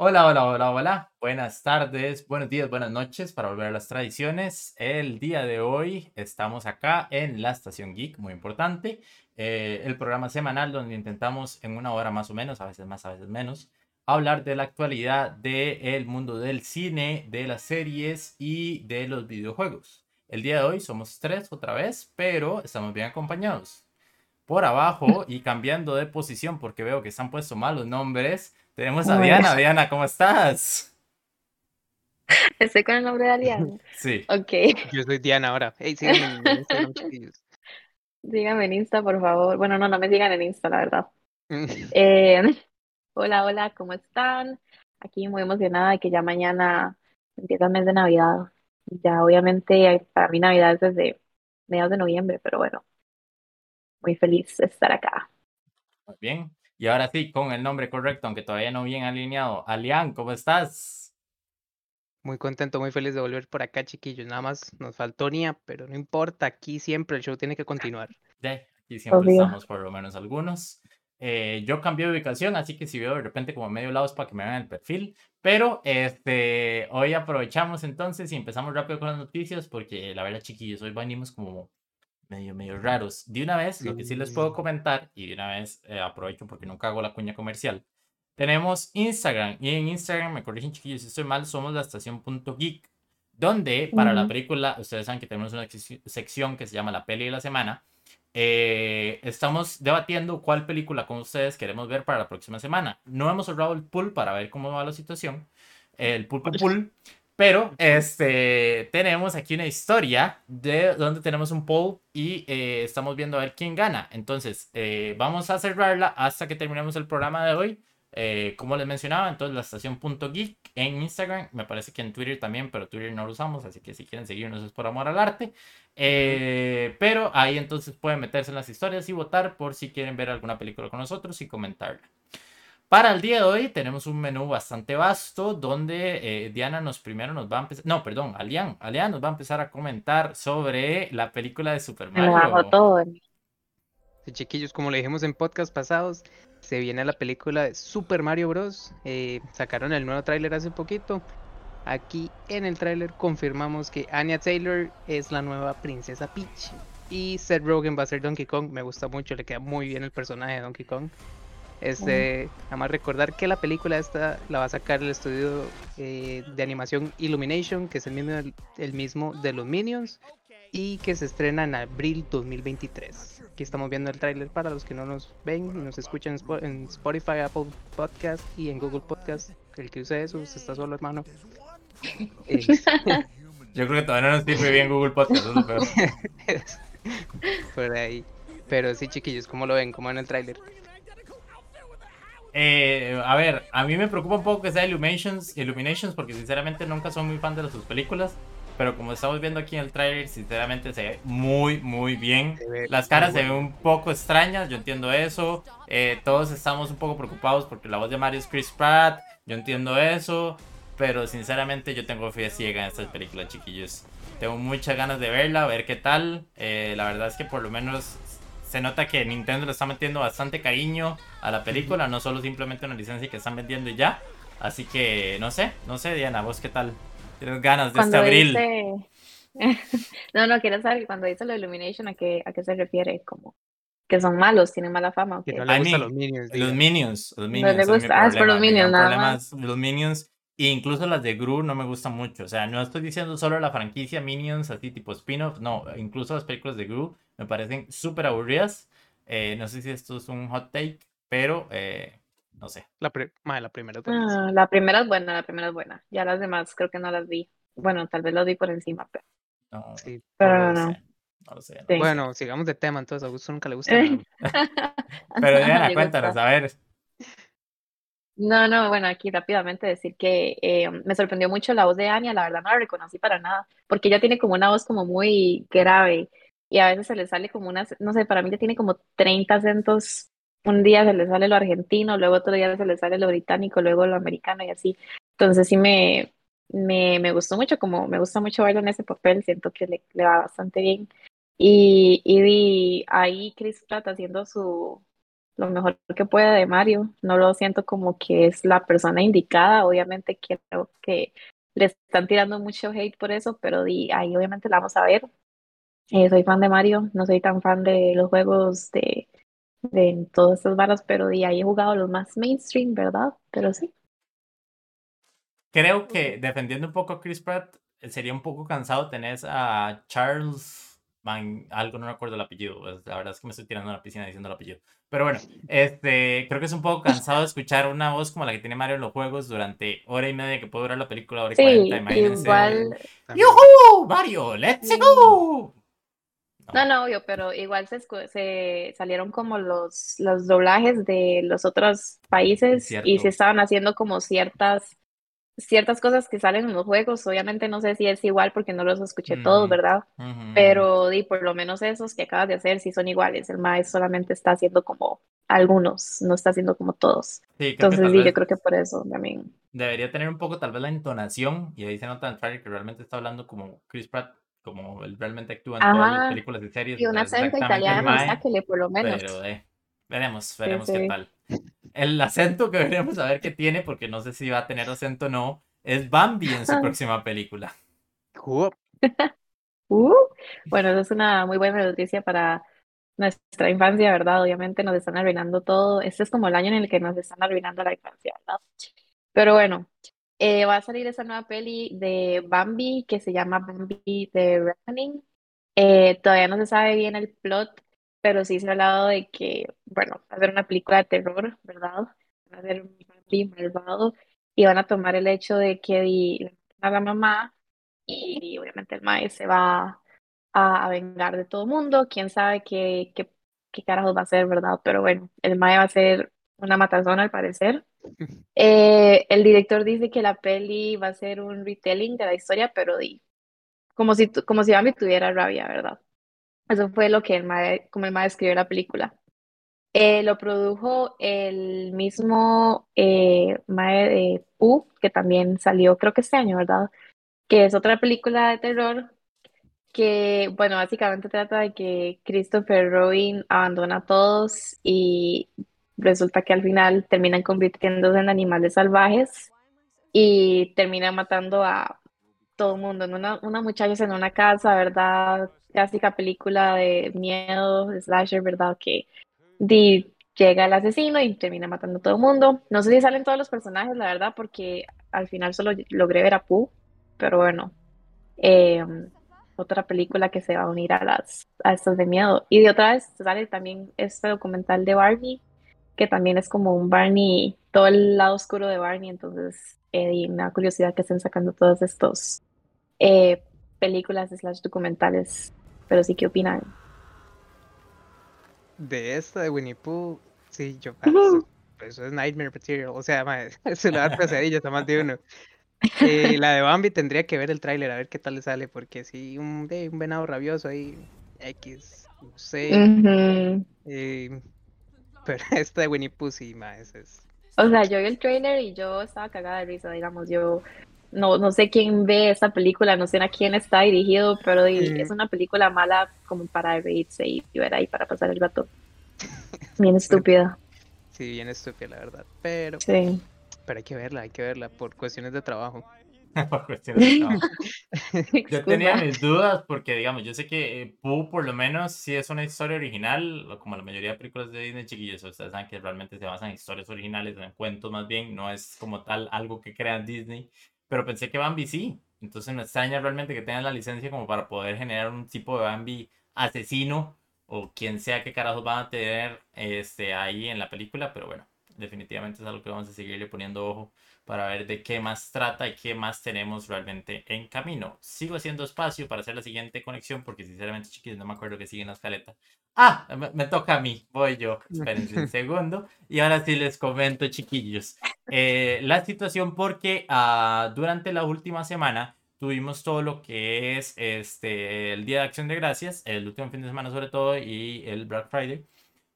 Hola, hola, hola, hola. Buenas tardes, buenos días, buenas noches para volver a las tradiciones. El día de hoy estamos acá en la Estación Geek, muy importante. eh, el programa semanal donde intentamos en una hora más o menos, a veces más, a veces menos, hablar de la actualidad del mundo del cine, de las series y de los videojuegos. El día de hoy somos tres otra vez, pero estamos bien acompañados. Por abajo y cambiando de posición porque veo que se han puesto mal los nombres, tenemos a Diana. Diana, ¿cómo estás? estoy con el nombre de Aliana. Sí. Ok, Yo soy Diana ahora. Hey, síganme en Instagram, chiquillos. díganme en Insta, por favor. Bueno, no, no me sigan en Insta, la verdad. Eh, hola, hola, ¿cómo están? Aquí muy emocionada de que ya mañana empieza el mes de Navidad. Ya obviamente para mí Navidad es desde mediados de noviembre, pero bueno, muy feliz de estar acá. Muy bien. Y ahora sí, con el nombre correcto, aunque todavía no bien alineado. Alian, ¿cómo estás? Muy contento, muy feliz de volver por acá, chiquillos. Nada más nos faltó Nia, pero no importa. Aquí siempre el show tiene que continuar. Ya, aquí siempre Obvio. estamos por lo menos algunos. Eh, yo cambié de ubicación, así que si veo de repente como medio lado es para que me vean el perfil. Pero este, hoy aprovechamos entonces y empezamos rápido con las noticias porque la verdad, chiquillos, hoy venimos como medio, medio raros. De una vez, lo que sí les puedo Sí. comentar, y de una vez eh, aprovecho porque nunca hago la cuña comercial. Tenemos Instagram, y en Instagram, me corrigen chiquillos si estoy mal, somos la estación.geek, donde para la Ujú. película, ustedes saben que tenemos una sec- sección que se llama la peli de la semana. eh, estamos debatiendo cuál película con ustedes queremos ver para la próxima semana. No hemos cerrado el pool para ver cómo va la situación, el pulpo pool, pero este, tenemos aquí una historia de donde tenemos un poll y eh, estamos viendo a ver quién gana. Entonces, eh, vamos a cerrarla hasta que terminemos el programa de hoy. Eh, como les mencionaba, entonces la estación punto geek en Instagram, me parece que en Twitter también, pero Twitter no lo usamos, así que si quieren seguirnos es por amor al arte. Pero ahí entonces pueden meterse en las historias y votar por si quieren ver alguna película con nosotros y comentarla. Para el día de hoy tenemos un menú bastante vasto donde eh, Diana nos primero nos va a empezar, no, perdón, Alian, Alian nos va a empezar a comentar sobre la película de Super Me lo hago Mario. todo. Sí, chiquillos, como le dijimos en podcast pasados, se viene la película de Super Mario Bros. Eh, sacaron el nuevo tráiler hace poquito. Aquí en el tráiler confirmamos que Anya Taylor es la nueva princesa Peach. Y Seth Rogen va a ser Donkey Kong. Me gusta mucho, le queda muy bien el personaje de Donkey Kong. Este, nada más recordar que la película esta la va a sacar el estudio eh, de animación Illumination, que es el mismo, el mismo de los Minions, y que se estrena en abril 2023. Aquí estamos viendo el tráiler para los que no nos ven y nos escuchan en Spo- en Spotify, Apple Podcast y en Google Podcast. El que use eso, usted está solo, hermano. Eh, Yo creo que todavía no nos sirve bien Google Podcast, eso es lo peor. por ahí. Pero sí, chiquillos, ¿cómo lo ven? ¿Cómo ven el tráiler? Eh, a ver, a mí me preocupa un poco que sea Illuminations, Illuminations porque sinceramente nunca soy muy fan de sus películas. Pero como estamos viendo aquí en el trailer, sinceramente se ve muy, muy bien. Las caras se ven un poco extrañas, yo entiendo eso. Eh, todos estamos un poco preocupados porque la voz de Mario es Chris Pratt, yo entiendo eso. Pero sinceramente yo tengo fe ciega en esta película, chiquillos. Tengo muchas ganas de verla, a ver qué tal. Eh, la verdad es que por lo menos se nota que Nintendo le está metiendo bastante cariño a la película, no solo simplemente una licencia que están vendiendo y ya. Así que no sé, no sé, Diana, vos qué tal. ¿Tienes ganas de este Cuando abril? dice... No, no, quiero saber cuando dice lo de Illumination, ¿a qué, a qué se refiere? Como que son malos, tienen mala fama. ¿o Que no le gustan los Minions. Los. Minions, los No le gusta. Ah, es por los Minions, nada más. los Minions. E incluso las de Gru no me gustan mucho. O sea, no estoy diciendo solo la franquicia Minions, así tipo spin-off. No, incluso las películas de Gru me parecen súper aburridas. Eh, no sé si esto es un hot take, pero eh, no sé. La, pri- mae, la primera. Ah, la primera es buena, la primera es buena. Ya las demás creo que no las vi. Bueno, tal vez las vi por encima, pero, No, Sí. pero no. sé. No lo sé. no Sí. Bueno, sigamos de tema, entonces a Augusto nunca le gusta. Pero Diana, cuéntanos, a ver. No, no, bueno, aquí rápidamente decir que eh, me sorprendió mucho la voz de Anya, la verdad no la reconocí para nada, porque ella tiene como una voz como muy grave y a veces se le sale como una, no sé, para mí ya tiene como 30 acentos, un día se le sale lo argentino, luego otro día se le sale lo británico, luego lo americano y así, entonces sí me, me, me gustó mucho, como me gusta mucho verlo en ese papel, siento que le, le va bastante bien. Y, y ahí Chris Pratt haciendo su lo mejor que puede de Mario. No lo siento como que es la persona indicada. Obviamente creo que le están tirando mucho hate por eso, pero di, ahí obviamente la vamos a ver. Eh, soy fan de Mario, no soy tan fan de los juegos de, de todas estas varas, pero di, ahí he jugado los más mainstream, ¿verdad? Pero sí. Creo que defendiendo un poco a Chris Pratt, sería un poco cansado tener a Charles algo no recuerdo el apellido, pues, la verdad es que me estoy tirando a la piscina diciendo el apellido. Pero bueno, este, creo que es un poco cansado de escuchar una voz como la que tiene Mario en los juegos durante hora y media que puede durar la película, hora y sí, Igual... ¡Yuhu! Mario, let's go. No, no, obvio, pero igual se, se salieron como los, los doblajes de los otros países y se estaban haciendo como ciertas ciertas cosas que salen en los juegos, obviamente no sé si es igual porque no los escuché todos, ¿verdad? Pero di, por lo menos esos que acabas de hacer sí son iguales. El maestro solamente está haciendo como algunos, no está haciendo como todos. Entonces, sí, yo creo que por eso también. Debería tener un poco tal vez la entonación y ahí se nota en que realmente está hablando como Chris Pratt, como él realmente actúa en todas las películas y series. Y un acento italiano, sáquele por lo menos. Pero, eh, veremos, veremos qué tal. El acento que veremos a ver qué tiene, porque no sé si va a tener acento o no, es Bambi en su próxima película. Uh, bueno, eso es una muy buena noticia para nuestra infancia, ¿verdad? Obviamente nos están arruinando todo. Este es como el año en el que nos están arruinando la infancia, ¿verdad? Pero bueno, eh, va a salir esa nueva peli de Bambi que se llama Bambi The Reckoning. Eh, todavía no se sabe bien el plot, pero sí se ha hablado de que, bueno, va a ser una película de terror, ¿verdad? Va a ser un Bambi malvado y van a tomar el hecho de que a la mamá y, obviamente el maíz se va a, vengar de todo el mundo. Quién sabe qué, qué, qué carajos va a ser, ¿verdad? Pero bueno, el maíz va a ser una matazona al parecer. Eh, el director dice que la peli va a ser un retelling de la historia, pero di, como si, como si Bambi tuviera rabia, ¿verdad? Eso fue lo que el mae, como el mae escribió la película. Eh, lo produjo el mismo eh, mae de U, que también salió creo que este año, ¿verdad? Que es otra película de terror que, bueno, básicamente trata de que Christopher Robin abandona a todos y resulta que al final terminan convirtiéndose en animales salvajes y termina matando a todo el mundo, una, una muchacha en una casa, ¿verdad? Clásica película de miedo, slasher, ¿verdad? Que di, llega el asesino y termina matando a todo el mundo. No sé si salen todos los personajes, la verdad, porque al final solo logré ver a Pooh, pero bueno. Em, otra película que se va a unir a las a estos de miedo. Y de otra vez sale también este documental de Barney, que también es como un Barney, todo el lado oscuro de Barney, entonces eh, me da curiosidad que estén sacando todos estos eh, películas slash documentales, pero sí, ¿qué opinan? De esta de Winnie Pooh, sí, yo paso. Eso es Nightmare Material, o sea, se le da pesadillas a más de uno. Eh, la de Bambi tendría que ver el tráiler a ver qué tal le sale, porque sí, un, un venado rabioso ahí, X, no sé. Eh, pero esta de Winnie Pooh sí, ma, es, es... O sea, yo vi el trailer y yo estaba cagada de risa, digamos, yo no, no sé quién ve esta película, no sé a quién está dirigido, pero es una película mala como para reírse y, ver ahí para pasar el rato. Bien estúpida. Sí, bien estúpida, la verdad. Pero, sí. pero hay que verla, hay que verla por cuestiones de trabajo. por cuestiones de trabajo. yo tenía mis dudas porque, digamos, yo sé que eh, Pooh por lo menos sí es una historia original, como la mayoría de películas de Disney chiquillos, ustedes saben que realmente se basan en historias originales, en cuentos más bien, no es como tal algo que crean Disney pero pensé que Bambi sí. Entonces me extraña realmente que tengan la licencia como para poder generar un tipo de Bambi asesino o quien sea que carajos van a tener este, ahí en la película, pero bueno, definitivamente es algo que vamos a seguirle poniendo ojo para ver de qué más trata y qué más tenemos realmente en camino. Sigo haciendo espacio para hacer la siguiente conexión porque sinceramente chiquillos no me acuerdo que sigue en la escaleta. Ah, me, toca a mí, voy yo. Espérense un segundo. Y ahora sí les comento chiquillos. Eh, la situación porque uh, durante la última semana tuvimos todo lo que es este, el Día de Acción de Gracias, el último fin de semana sobre todo y el Black Friday.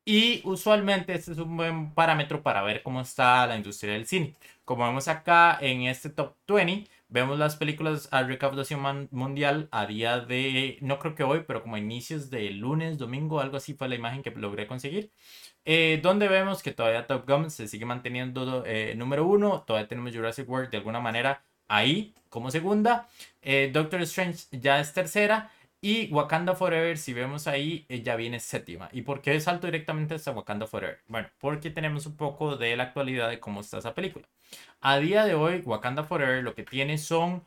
Y usualmente este es un buen parámetro para ver cómo está la industria del cine. Como vemos acá en este top 20, vemos las películas a recaudación mundial a día de, no creo que hoy, pero como inicios de lunes, domingo, algo así fue la imagen que logré conseguir. Eh, donde vemos que todavía Top Gun se sigue manteniendo eh, número uno, todavía tenemos Jurassic World de alguna manera ahí como segunda, eh, Doctor Strange ya es tercera y Wakanda Forever, si vemos ahí, ya viene séptima. ¿Y por qué salto directamente hasta Wakanda Forever? Bueno, porque tenemos un poco de la actualidad de cómo está esa película. A día de hoy, Wakanda Forever lo que tiene son,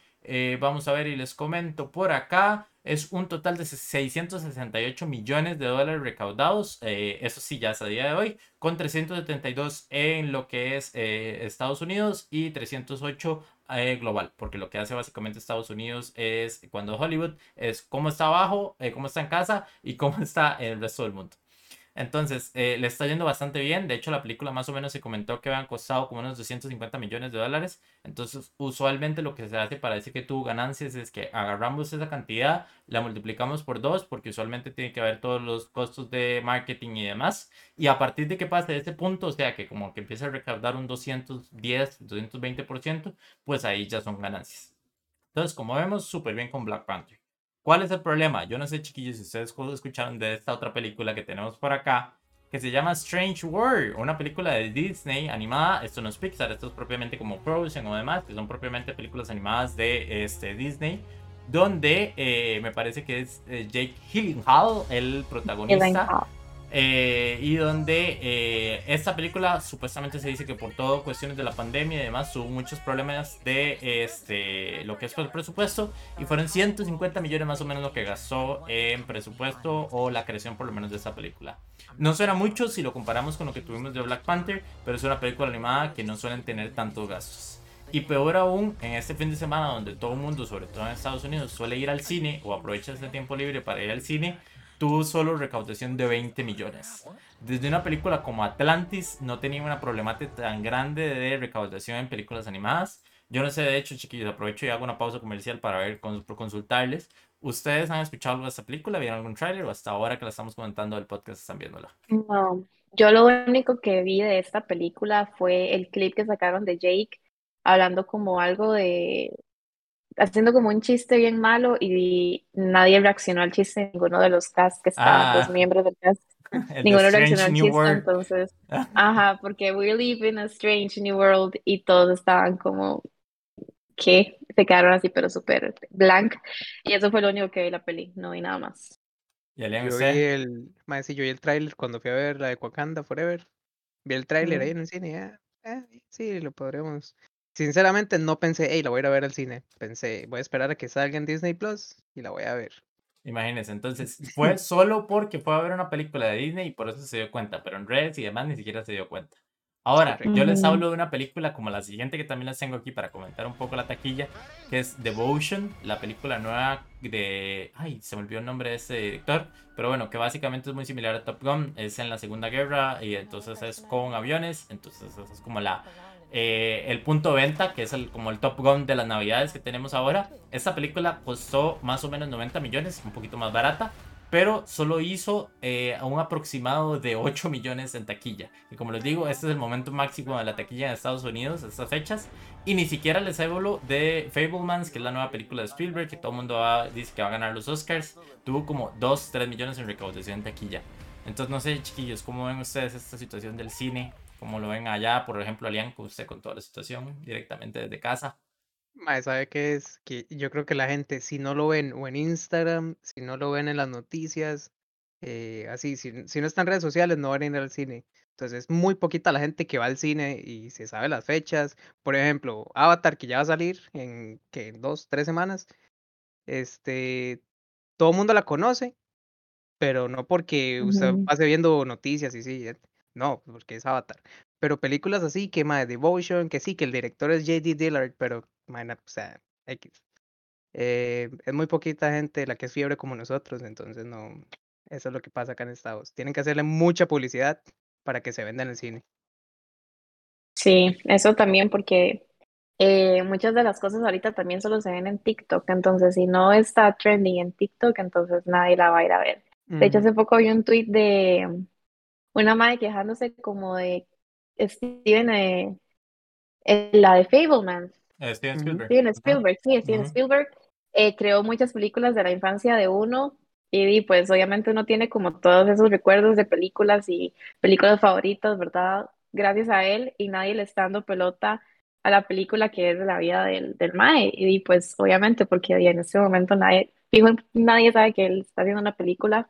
vamos a ver y les comento por acá, es un total de 668 millones de dólares recaudados, eh, eso sí, ya es a día de hoy, con 372 en lo que es eh, Estados Unidos y 308 eh, global, porque lo que hace básicamente Estados Unidos es, cuando Hollywood, es cómo está abajo, cómo está en casa y cómo está en el resto del mundo. Entonces, eh, le está yendo bastante bien. De hecho, la película más o menos se comentó que habían costado como unos 250 millones de dólares. Entonces, usualmente lo que se hace para decir que tuvo ganancias es que agarramos esa cantidad, la multiplicamos por dos, porque usualmente tiene que haber todos los costos de marketing y demás. Y a partir de que pase de punto, o sea, que como que empieza a recaudar un 210, 220%, pues ahí ya son ganancias. Entonces, como vemos, súper bien con Black Panther. ¿Cuál es el problema? Yo no sé, chiquillos, si ustedes escucharon de esta otra película que tenemos por acá, que se llama Strange World, una película de Disney animada. Esto no es Pixar, esto es propiamente como Frozen o demás, que son propiamente películas animadas de este, Disney, donde eh, me parece que es eh, Jake Gyllenhaal el protagonista. Eh, y donde eh, esta película supuestamente se dice que por todo cuestiones de la pandemia y demás hubo muchos problemas de este lo que es el presupuesto y fueron 150 millones más o menos lo que gastó en presupuesto o la creación por lo menos de esta película. No suena mucho si lo comparamos con lo que tuvimos de Black Panther, pero es una película animada que no suelen tener tantos gastos. Y peor aún, en este fin de semana donde todo el mundo, sobre todo en Estados Unidos, suele ir al cine o aprovecha ese tiempo libre para ir al cine, tuvo solo recaudación de 20 millones. Desde una película como Atlantis no tenía una problemática tan grande de recaudación en películas animadas. Yo no sé, de hecho, chiquillos, aprovecho y hago una pausa comercial para ver, consultarles. ¿Ustedes han escuchado esta película? ¿Vieron algún tráiler o hasta ahora que la estamos comentando del podcast están viéndola? No, yo lo único que vi de esta película fue el clip que sacaron de Jake hablando como algo de haciendo como un chiste bien malo y nadie reaccionó al chiste, ninguno de los cast que estaban, los ah. miembros del cast, ninguno reaccionó al chiste, entonces, ajá, porque we live in a strange new world y todos estaban como, ¿qué? Se quedaron así, pero súper blank, y eso fue lo único que vi la peli, no vi nada más. yo vi el, más yo vi el tráiler cuando fui a ver la de Wakanda Forever, vi el tráiler ahí en el cine, eh, sí, lo podremos Sinceramente no pensé, hey, la voy a ir a ver al cine. Pensé, voy a esperar a que salga en Disney Plus y la voy a ver. Imagínense, entonces fue solo porque fue a ver una película de Disney y por eso se dio cuenta, pero en redes y demás ni siquiera se dio cuenta. Ahora, yo les hablo de una película como la siguiente que también les tengo aquí para comentar un poco la taquilla, que es Devotion, la película nueva de... Ay, se me olvidó el nombre de ese director, pero bueno, que básicamente es muy similar a Top Gun, es en la Segunda Guerra y entonces es con aviones, entonces es como la eh, el punto de venta, que es el, como el Top Gun de las navidades que tenemos ahora. Esta película costó más o menos 90 millones, un poquito más barata, pero solo hizo eh, un aproximado de 8 millones en taquilla. Y como les digo, este es el momento máximo de la taquilla en Estados Unidos, estas fechas. Y ni siquiera les hablo de Fablemans, que es la nueva película de Spielberg, que todo el mundo dice que va a ganar los Oscars. Tuvo como 2, 3 millones en recaudación en taquilla. Entonces, no sé, chiquillos, ¿cómo ven ustedes esta situación del cine? Como lo ven allá, por ejemplo, Alian, con usted con toda la situación directamente desde casa. ¿sabe qué es? Que yo creo que la gente, si no lo ven o en Instagram, si no lo ven en las noticias, eh, así, si, si, no están en redes sociales, no van a ir al cine. Entonces es muy poquita la gente que va al cine y se sabe las fechas. Por ejemplo, Avatar, que ya va a salir en, que dos, tres semanas. Este, todo el mundo la conoce, pero no porque usted pase viendo noticias y sí, no, porque es Avatar. Pero películas así, que más Devotion, que sí, que el director es J.D. Dillard, pero, man, o sea, X. Eh, es muy poquita gente la que es fiebre como nosotros, entonces no, eso es lo que pasa acá en Estados. Tienen que hacerle mucha publicidad para que se venda en el cine. Sí, eso también porque eh, muchas de las cosas ahorita también solo se ven en TikTok, entonces si no está trending en TikTok, entonces nadie la va a ir a ver. De hecho, hace poco vi un tweet de, una madre quejándose como de Steven, eh, la de Fableman, Steven Ujú. Spielberg. Steven. Spielberg, sí, Steven. Spielberg eh, creó muchas películas de la infancia de uno y, pues obviamente uno tiene como todos esos recuerdos de películas y películas favoritas, ¿verdad? Gracias a él y nadie le está dando pelota a la película que es de la vida del, del Mae y, pues obviamente porque en este momento nadie, fijo, nadie sabe que él está haciendo una película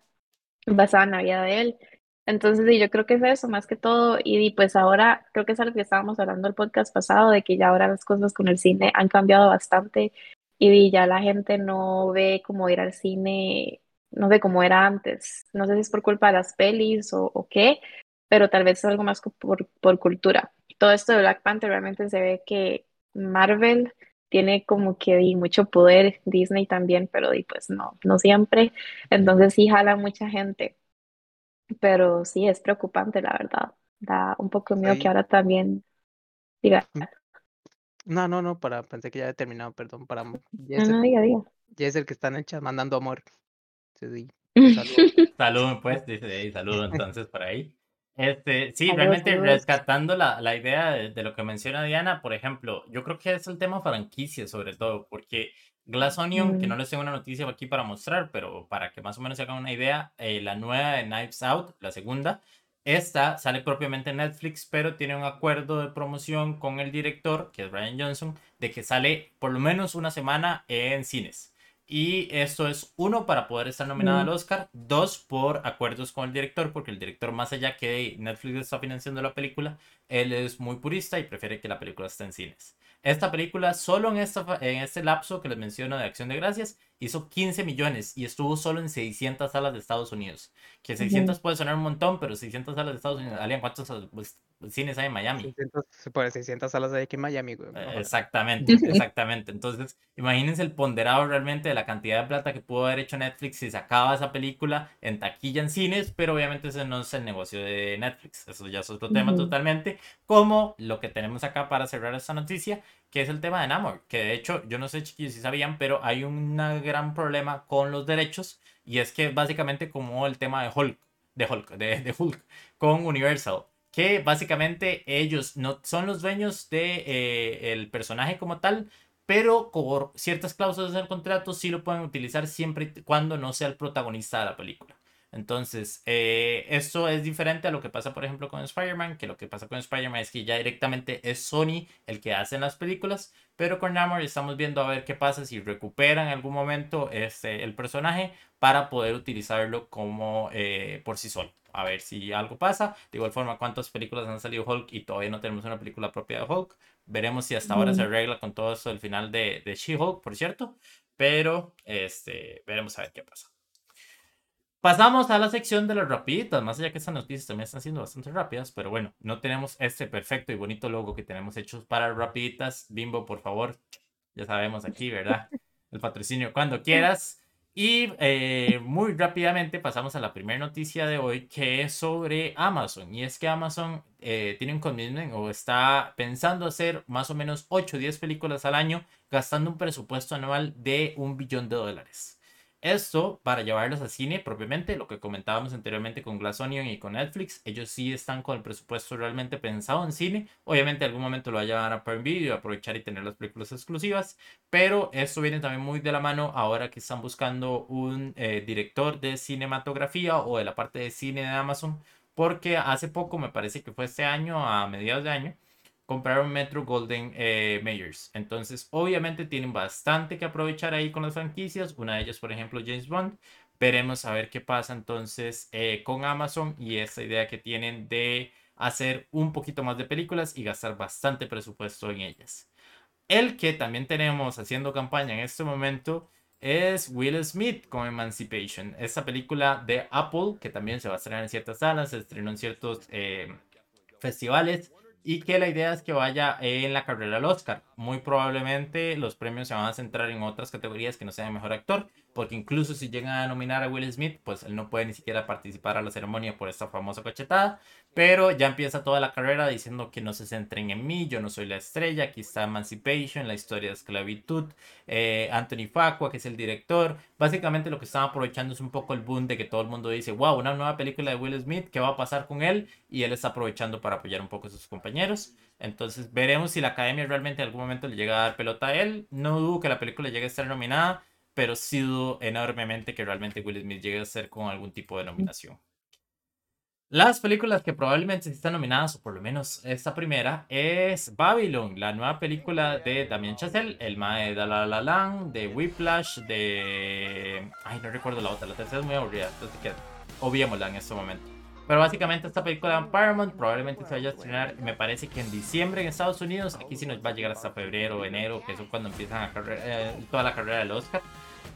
basada en la vida de él. Entonces, di, yo creo que es eso más que todo. Y di, pues ahora creo que es algo que estábamos hablando el podcast pasado, de que ya ahora las cosas con el cine han cambiado bastante y ya la gente no ve como ir al cine, no sé cómo era antes. No sé si es por culpa de las pelis o, qué, pero tal vez es algo más por, por cultura. Todo esto de Black Panther realmente se ve que Marvel tiene como que di, mucho poder, Disney también, pero di, pues no, no siempre. Entonces sí jala mucha gente. Pero sí, es preocupante, la verdad. Da un poco de miedo que ahora también diga, No, no, no, para, pensé que ya había terminado, perdón, para no, Jess, no, diga, diga. Jess, el que está en el chat mandando amor. Sí, sí, saludos. Saludos, pues, dice ahí, saludos entonces por ahí. Este, sí, Saludos, realmente saludos. rescatando la, la idea de, de lo que menciona Diana, por ejemplo, yo creo que es el tema franquicia sobre todo, porque Glass Onion, que no les tengo una noticia aquí para mostrar, pero para que más o menos se hagan una idea, eh, la nueva de Knives Out, la segunda, esta sale propiamente en Netflix, pero tiene un acuerdo de promoción con el director, que es Brian Johnson, de que sale por lo menos una semana en cines. Y esto es uno para poder estar nominada al. Oscar, dos por acuerdos con el director, porque el director más allá que Netflix está financiando la película, él es muy purista y prefiere que la película esté en cines. Esta película solo en, esta, en este lapso que les menciono de Acción de Gracias hizo 15 millones y estuvo solo en 600 salas de Estados Unidos. Que 600 puede sonar un montón, pero 600 salas de Estados Unidos, Alian, ¿cuántos pues, cines hay en Miami? 600, por 600 salas hay aquí en Miami, güey. Eh. Exactamente, exactamente. Entonces, imagínense el ponderado realmente de la cantidad de plata que pudo haber hecho Netflix si sacaba esa película en taquilla en cines, pero obviamente ese no es el negocio de Netflix. Eso ya es otro tema Ujú. totalmente. Como lo que tenemos acá para cerrar esta noticia, que es el tema de Namor. Que de hecho, yo no sé, chiquillos, si sabían, pero hay un gran problema con los derechos y es que básicamente como el tema de Hulk, de Hulk, de, Hulk con Universal que básicamente ellos no son los dueños de eh, el personaje como tal, pero por ciertas cláusulas del contrato sí lo pueden utilizar siempre y cuando no sea el protagonista de la película. Entonces, eh, esto es diferente a lo que pasa, por ejemplo, con Spider-Man, que lo que pasa con Spider-Man es que ya directamente es Sony el que hace las películas, pero con Namor estamos viendo a ver qué pasa si recuperan en algún momento este, el personaje para poder utilizarlo como eh, por sí solo. A ver si algo pasa. De igual forma, cuántas películas han salido Hulk y todavía no tenemos una película propia de Hulk. Veremos si hasta ahora se Ujú. arregla con todo esto del final de, de She-Hulk, por cierto. Pero este, veremos a ver qué pasa. Pasamos a la sección de las rapiditas, más allá que estas noticias también están siendo bastante rápidas, pero bueno, no tenemos este perfecto y bonito logo que tenemos hechos para rapiditas. Bimbo, por favor, ya sabemos aquí, ¿verdad? El patrocinio cuando quieras. Y eh, muy rápidamente pasamos a la primera noticia de hoy, que es sobre Amazon. Y es que Amazon eh, tiene un commitment o está pensando hacer más o menos 8 o 10 películas al año, gastando un presupuesto anual de un billón de dólares. Esto para llevarlos a cine propiamente, lo que comentábamos anteriormente con Glass Onion y con Netflix, ellos sí están con el presupuesto realmente pensado en cine. Obviamente en algún momento lo va a llevar a Prime Video, aprovechar y tener las películas exclusivas, pero esto viene también muy de la mano ahora que están buscando un eh, director de cinematografía o de la parte de cine de Amazon, porque hace poco, me parece que fue este año, a mediados de año, compraron Metro Golden eh, Mayors. Entonces, obviamente tienen bastante que aprovechar ahí con las franquicias. Una de ellas, por ejemplo, James Bond. Veremos a ver qué pasa entonces eh, con Amazon y esta idea que tienen de hacer un poquito más de películas y gastar bastante presupuesto en ellas. El que también tenemos haciendo campaña en este momento es Will Smith con Emancipation. Esta película de Apple que también se va a estrenar en ciertas salas, se estrenó en ciertos eh, festivales y que la idea es que vaya en la carrera al Oscar. Muy probablemente los premios se van a centrar en otras categorías que no sean mejor actor, porque incluso si llegan a nominar a Will Smith, pues él no puede ni siquiera participar a la ceremonia por esta famosa cachetada, pero ya empieza toda la carrera diciendo que no se centren en mí, yo no soy la estrella, aquí está Emancipation, la historia de esclavitud, eh, Anthony Facua, que es el director, básicamente lo que están aprovechando es un poco el boom de que todo el mundo dice, wow, una nueva película de Will Smith, ¿qué va a pasar con él? Y él está aprovechando para apoyar un poco a sus compañeros. Entonces veremos si la academia realmente en algún momento le llega a dar pelota a él. No dudo que la película llegue a estar nominada, pero sí dudo enormemente que realmente Will Smith llegue a ser con algún tipo de nominación. Las películas que probablemente están nominadas, o por lo menos esta primera, es Babylon, la nueva película de Damien Chazelle, el mae de La La Land, de Whiplash, de... Ay, no recuerdo la otra, la tercera es muy aburrida, entonces que obviémosla en este momento. Pero básicamente esta película de Paramount probablemente se vaya a estrenar, me parece que en diciembre en Estados Unidos, aquí sí nos va a llegar hasta febrero o enero, que es cuando empiezan a eh, toda la carrera del Oscar.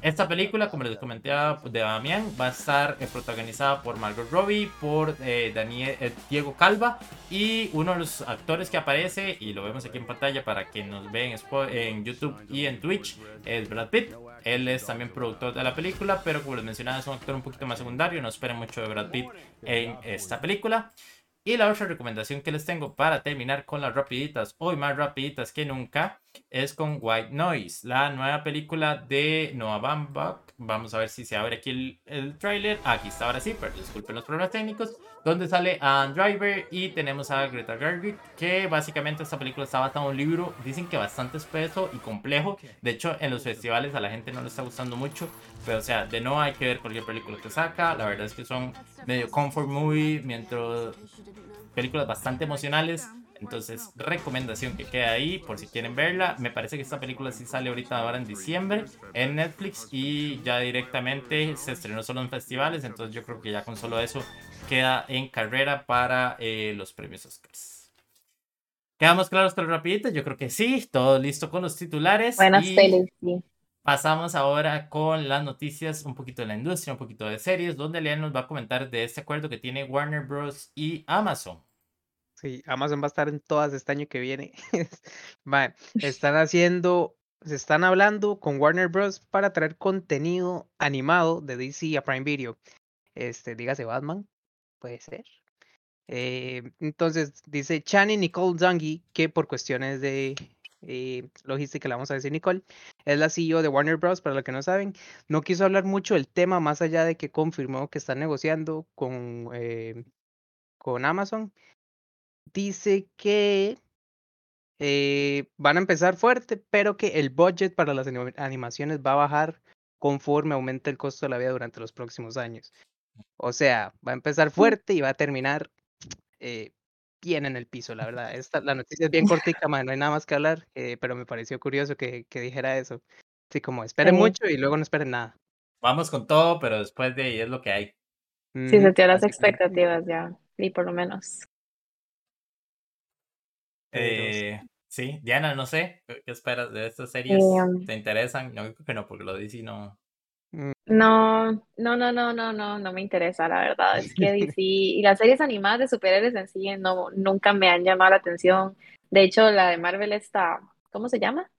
Esta película, como les comenté de Damián, va a estar eh, protagonizada por Margot Robbie, por eh, eh, Diego Calva y uno de los actores que aparece, y lo vemos aquí en pantalla para que nos vean en YouTube y en Twitch, es Brad Pitt. Él es también productor de la película, pero como les mencionaba es un actor un poquito más secundario, no esperen mucho de Brad Pitt en esta película. Y la otra recomendación que les tengo para terminar con las rapiditas, hoy más rapiditas que nunca, es con White Noise, la nueva película de Noah Baumbach. Vamos a ver si se abre aquí el, el tráiler. Aquí está ahora sí, pero disculpen los problemas técnicos. Donde sale a Driver y tenemos a Greta Gerwig, que básicamente esta película está basada en un libro, dicen que bastante espeso y complejo. De hecho, en los festivales a la gente no le está gustando mucho. Pero o sea, de no hay que ver cualquier película que saca. La verdad es que son medio comfort movie, mientras películas bastante emocionales. Entonces, recomendación que queda ahí por si quieren verla. Me parece que esta película sí sale ahorita ahora en diciembre en Netflix y ya directamente se estrenó solo en festivales. Entonces, yo creo que ya con solo eso queda en carrera para eh, los premios Oscars. ¿Quedamos claros con rapidito? Yo creo que sí. Todo listo con los titulares. Buenas y... sí. Pasamos ahora con las noticias, un poquito de la industria, un poquito de series, donde Leon nos va a comentar de este acuerdo que tiene Warner Bros. y Amazon. Sí, Amazon va a estar en todas este año que viene. están haciendo, se están hablando con Warner Bros. para traer contenido animado de DC a Prime Video. Este, dígase Batman, puede ser. Eh, entonces, dice Chani Nicole Zangi que por cuestiones de eh, logística, le vamos a decir Nicole, es la CEO de Warner Bros. Para los que no saben, no quiso hablar mucho del tema, más allá de que confirmó que está negociando con, eh, con Amazon dice que eh, van a empezar fuerte, pero que el budget para las animaciones va a bajar conforme aumente el costo de la vida durante los próximos años. O sea, va a empezar mm. fuerte y va a terminar eh, bien en el piso, la verdad. Esta, la noticia es bien cortica, no hay nada más que hablar, eh, pero me pareció curioso que, dijera eso. Así como, esperen mucho y luego no esperen nada. Vamos con todo, pero después de ahí es lo que hay. Sí, se las expectativas ya, y por lo menos. Eh, sí, Diana, no sé, ¿qué esperas de estas series? Em ¿Te interesan? No, creo que no, porque lo DC no. Mm. No, no, no, no, no, no, no me interesa, la verdad. Es que DC y las series animadas de superhéroes en sí no, nunca me han llamado la atención. De hecho, la de Marvel está, ¿cómo se llama?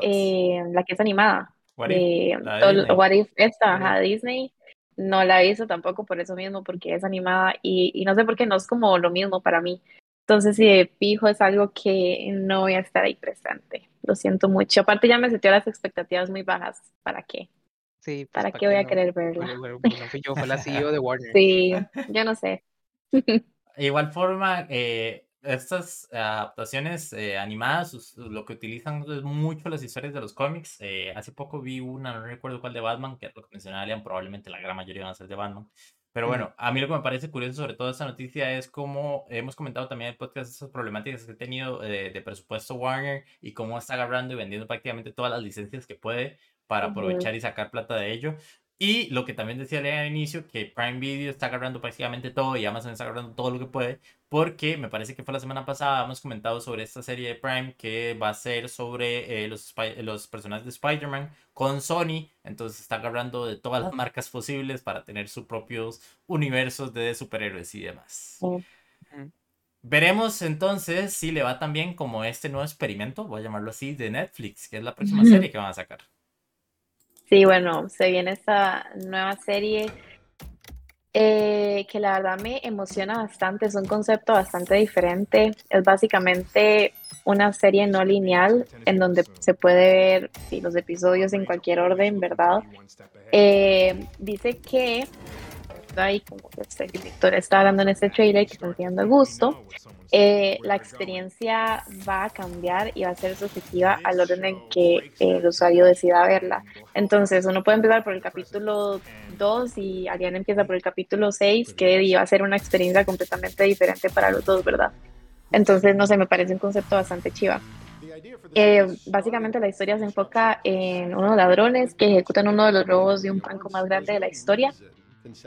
Eh, la que es animada. What If, esta, Disney. No la he visto tampoco por eso mismo, porque es animada y, y no sé por qué no es como lo mismo para mí. Entonces, si de fijo es algo que no voy a estar ahí presente. Lo siento mucho. Aparte, ya me setió las expectativas muy bajas. ¿Para qué? Sí, pues, ¿Para, qué voy a querer verla? yo, fue la CEO de Warner. Sí, yo no sé. De igual forma, eh, estas adaptaciones eh, animadas lo que utilizan es mucho las historias de los cómics. Eh, hace poco vi una, no recuerdo cuál de Batman, que es lo que mencionaba probablemente la gran mayoría van a ser de Batman. Pero bueno, a mí lo que me parece curioso sobre toda esta noticia es cómo hemos comentado también en el podcast esas problemáticas que ha tenido de, de, presupuesto Warner y cómo está agarrando y vendiendo prácticamente todas las licencias que puede para aprovechar y sacar plata de ello. Y lo que también decía al inicio, que Prime Video está agarrando prácticamente todo y Amazon está agarrando todo lo que puede, porque me parece que fue la semana pasada, hemos comentado sobre esta serie de Prime que va a ser sobre eh, los, los personajes de Spider-Man con Sony, entonces está agarrando de todas las marcas posibles para tener sus propios universos de superhéroes y demás. Veremos entonces si le va tan bien como este nuevo experimento, voy a llamarlo así, de Netflix, que es la próxima serie que van a sacar. Sí, bueno, se viene esta nueva serie eh, que la verdad me emociona bastante, es un concepto bastante diferente. Es básicamente una serie no lineal en donde se puede ver los episodios en cualquier orden, ¿verdad? Eh, dice que ahí como que el director está hablando en este trailer que está entiendo gusto, eh, la experiencia va a cambiar y va a ser subjetiva al orden en que el usuario decida verla. Entonces, uno puede empezar por el capítulo 2 y alguien empieza por el capítulo 6, que va a ser una experiencia completamente diferente para los dos, ¿verdad? Entonces, no sé, me parece un concepto bastante chiva. Eh, básicamente la historia se enfoca en unos ladrones que ejecutan uno de los robos de un banco más grande de la historia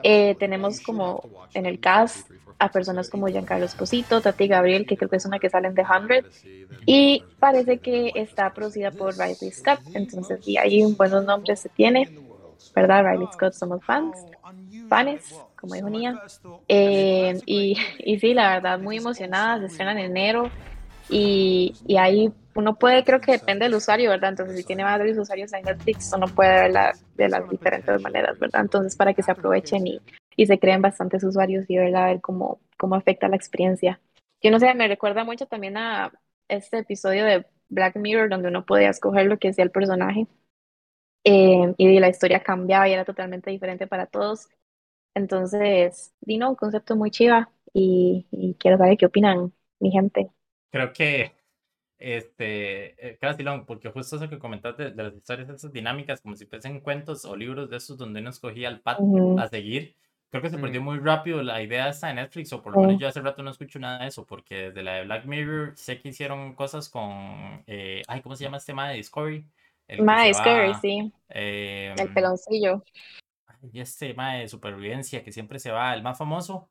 eh, tenemos como en el cast a personas como Giancarlo Esposito, Tati Gabriel, que creo que es una que salen de 100, y parece que está producida por Riley Scott, entonces sí, hay buenos nombres se tiene, ¿verdad? Riley Scott somos fans, fans, como dijo Nia, eh, y, y sí, la verdad, muy emocionada, se estrena en enero, y, y ahí uno puede, creo que depende del usuario, ¿verdad? Entonces, si tiene varios usuarios en Netflix, uno puede verla de las diferentes maneras, ¿verdad? Entonces, para que se aprovechen y, y se creen bastantes usuarios y verla, a ver cómo, cómo afecta la experiencia. Yo no sé, me recuerda mucho también a este episodio de Black Mirror, donde uno podía escoger lo que decía el personaje. Eh, y la historia cambiaba y era totalmente diferente para todos. Entonces, Dino, un concepto muy chiva y, y quiero saber qué opinan mi gente. Creo que este, eh, casi long, porque justo eso que comentaste de, las historias, esas dinámicas, como si fuesen cuentos o libros de esos donde uno escogía el pat a seguir, creo que se perdió muy rápido la idea esta de Netflix, o por lo menos yo hace rato no escucho nada de eso, porque desde la de Black Mirror sé que hicieron cosas con, eh, ay, ¿cómo se llama este tema de Discovery? El Discovery, sí. el em, peloncillo. Y este tema de supervivencia que siempre se va, el más famoso.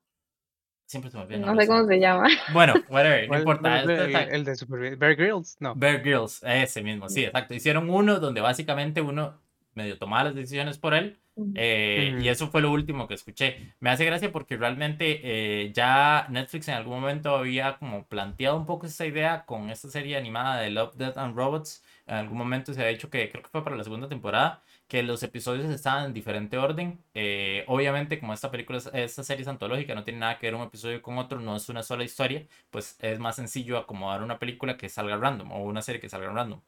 Siempre se me olvida. No sé cómo se llama. Bueno, whatever, no importa. El, de Super Bear Grylls, no. Bear Grylls, ese mismo, sí, exacto. Hicieron uno donde básicamente uno medio tomaba las decisiones por él. Eh, y eso fue lo último que escuché. Me hace gracia porque realmente eh, ya Netflix en algún momento había como planteado un poco esa idea con esta serie animada de Love, Death and Robots. En algún momento se había dicho que creo que fue para la segunda temporada que los episodios estaban en diferente orden. Eh, obviamente, como esta película, esta serie es antológica, no tiene nada que ver un episodio con otro, no es una sola historia, pues es más sencillo acomodar una película que salga random o una serie que salga random.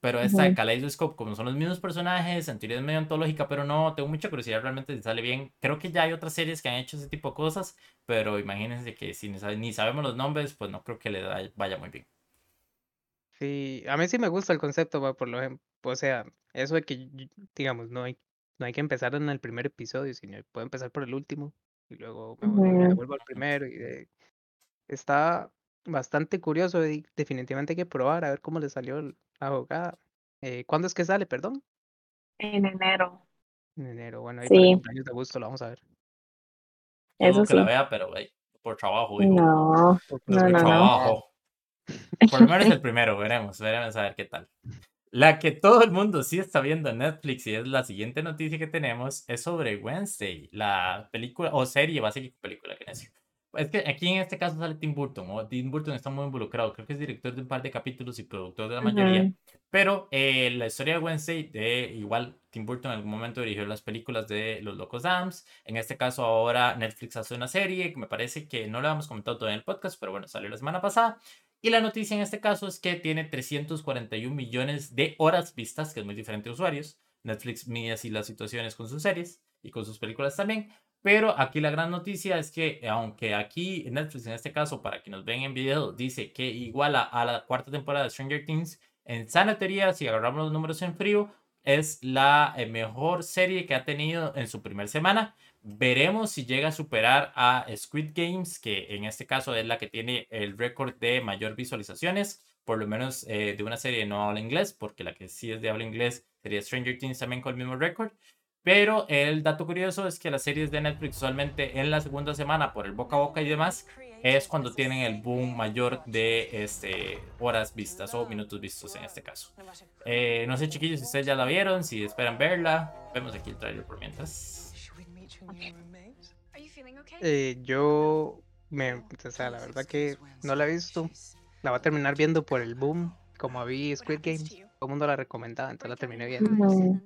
Pero esta de Kaleidoscope, como son los mismos personajes, en teoría es medio antológica, pero no, tengo mucha curiosidad realmente si sale bien. Creo que ya hay otras series que han hecho ese tipo de cosas, pero imagínense que si ni sabemos los nombres, pues no creo que le vaya muy bien. Sí, a mí sí me gusta el concepto, por lo ejemplo, o sea, eso de que, digamos, no hay, no hay que empezar en el primer episodio, sino puedo empezar por el último y luego me, vuelvo, al primero. Y está bastante curioso y definitivamente hay que probar a ver cómo le salió la abogada. Eh, ¿Cuándo es que sale, perdón? En enero. En enero, bueno, ahí sí. para el de gusto lo vamos a ver. Eso sí. que la vea, pero por trabajo. No, no, no, trabajo. Por lo menos el primero, veremos, veremos a ver qué tal. La que todo el mundo sí está viendo en Netflix y es la siguiente noticia que tenemos es sobre Wednesday, la película o serie, ser película que necesito. Es que aquí en este caso sale Tim Burton, o Tim Burton está muy involucrado, creo que es director de un par de capítulos y productor de la mayoría, pero eh, la historia de Wednesday, de igual Tim Burton en algún momento dirigió las películas de Los Locos Dams, en este caso ahora Netflix hace una serie que me parece que no la hemos comentado todavía en el podcast, pero bueno, salió la semana pasada, y la noticia en este caso es que tiene 341 millones de horas vistas, que es muy diferente de usuarios. Netflix mide así las situaciones con sus series y con sus películas también. Pero aquí la gran noticia es que, aunque aquí Netflix en este caso, para quienes ven en video, dice que iguala a la cuarta temporada de Stranger Things, en sana teoría, si agarramos los números en frío, es la eh, mejor serie que ha tenido en su primera semana. Veremos si llega a superar a Squid Games, que en este caso es la que tiene el récord de mayor visualizaciones, por lo menos eh, de una serie no habla inglés, porque la que sí es de habla inglés sería Stranger Things también con el mismo récord. Pero el dato curioso es que las series de Netflix usualmente en la segunda semana, por el boca a boca y demás, es cuando tienen el boom mayor de este, horas vistas o minutos vistos en este caso. Eh, no sé chiquillos si ustedes ya la vieron, si esperan verla. Vemos aquí el trailer por mientras. Eh, yo me, o sea, la verdad que no la he visto. La va a terminar viendo por el boom, como vi Squid Game. todo el mundo la recomendaba, entonces la terminé viendo. Ujú.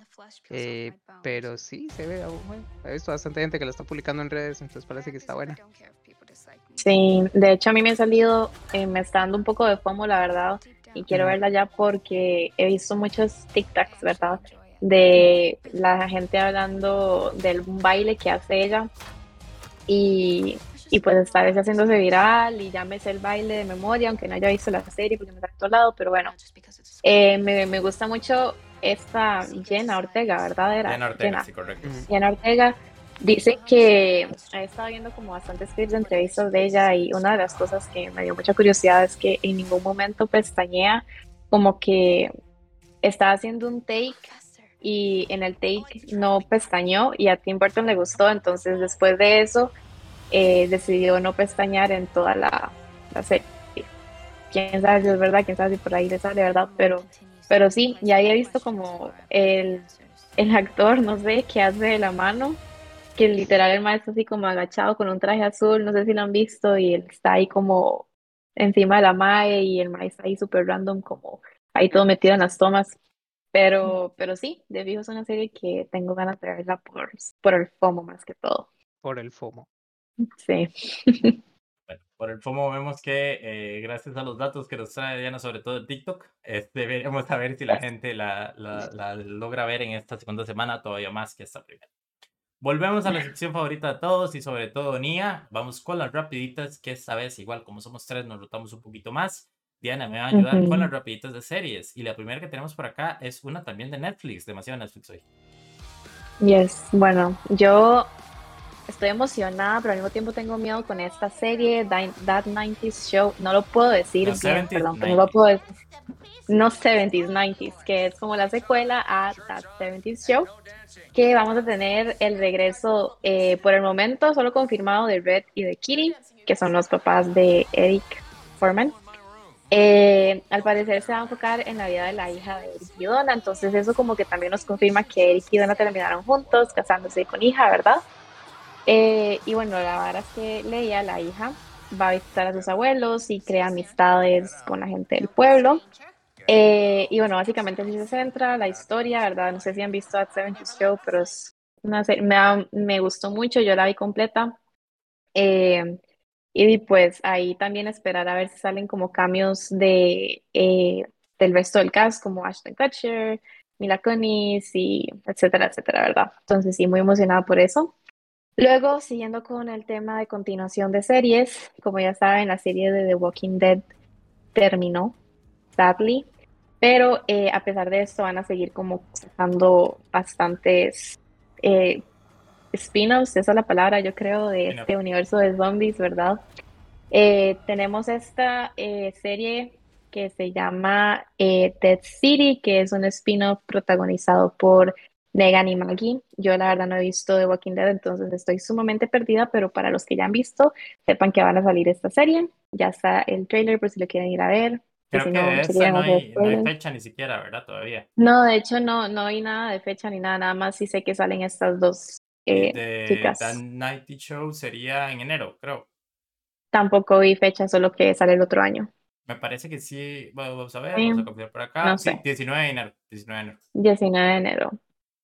Eh, pero sí, se ve, oh, bueno, he visto bastante gente que la está publicando en redes, entonces parece que está buena. Sí, de hecho a mí me ha salido, eh, me está dando un poco de FOMO, la verdad, y quiero verla ya porque he visto muchos TikToks, ¿verdad? De la gente hablando del baile que hace ella y, y pues está vez haciéndose viral y ya me sé el baile de memoria, aunque no haya visto la serie porque me está en todo lado, pero bueno, eh, me, me gusta mucho esta Jenna Ortega, ¿verdad? Era Jenna Ortega, Jenna. sí, correcto. Jenna Ortega dice que he estado viendo como bastantes clips de entrevistas de ella y una de las cosas que me dio mucha curiosidad es que en ningún momento pestañea, como que está haciendo un take y en el take no pestañeó y a Tim Burton le gustó, entonces después de eso eh, decidió no pestañear en toda la, la serie. Quién sabe si es verdad, quién sabe si por ahí le sale, ¿verdad? Pero, pero sí, ya he visto como el, el actor, no sé, que hace de la mano, que literal el maestro así como agachado con un traje azul, no sé si lo han visto, y él está ahí como encima de la mae y el maestro ahí súper random, como ahí todo metido en las tomas. Pero, pero sí, de fijo es una serie que tengo ganas de verla por, por el FOMO más que todo. Por el FOMO. Sí. Bueno, por el FOMO vemos que eh, gracias a los datos que nos trae Diana, sobre todo de TikTok, este, deberíamos saber si la gente la, la- la logra ver en esta segunda semana todavía más que esta primera. Volvemos a la sección favorita de todos y sobre todo Nia. Vamos con las rapiditas, que esta vez igual como somos tres nos rotamos un poquito más. Diana me va a ayudar con Ujú. las rapiditas de series. Y la primera que tenemos por acá es una también de Netflix, demasiado Netflix hoy. Yes, bueno, yo estoy emocionada, pero al mismo tiempo tengo miedo con esta serie, That 90s Show. No lo puedo decir No, bien, 70s, perdón, pero no lo 90s. puedo decir. No 70s, 90s, que es como la secuela a That 70s Show, que vamos a tener el regreso eh, por el momento solo confirmado de Red y de Kitty, que son los papás de Eric Foreman. Eh, al parecer se va a enfocar en la vida de la hija de Eric y Donna, entonces eso como que también nos confirma que Eric y Donna terminaron juntos, casándose con hija, ¿verdad? Eh, y bueno, la verdad es que Leia, la hija, va a visitar a sus abuelos y crea amistades con la gente del pueblo. Eh, y bueno, básicamente así se centra la historia, ¿verdad? No sé si han visto That 70 Show, pero es una serie, me, me gustó mucho, yo la vi completa. Eh, y pues ahí también esperar a ver si salen como cambios de, eh, del resto del cast, como Ashton Kutcher, Mila Kunis y etcétera, etcétera, ¿verdad? Entonces sí, muy emocionada por eso. Luego, siguiendo con el tema de continuación de series, como ya saben, la serie de The Walking Dead terminó, sadly, pero eh, a pesar de esto van a seguir como sacando bastantes eh, spin-offs, esa es la palabra, yo creo, de este universo de zombies, ¿verdad? Eh, tenemos esta eh, serie que se llama eh, Dead City, que es un spin-off protagonizado por Negan y Maggie. Yo la verdad no he visto The Walking Dead, entonces estoy sumamente perdida, pero para los que ya han visto, sepan que van a salir esta serie. Ya está el trailer por si lo quieren ir a ver. que Creo si que no, de esa no hay, no hay fecha ni siquiera, ¿verdad? Todavía. No, de hecho no, no hay nada de fecha ni nada, nada más sí sé que salen estas dos eh, de chicas. The Nighty Show sería en enero, creo. Tampoco vi fecha, solo que sale el otro año. Me parece que sí. Bueno, vamos a ver, Sí, vamos a confirmar por acá. no Sí, sé. 19 de enero. 19 de enero. 19 de enero.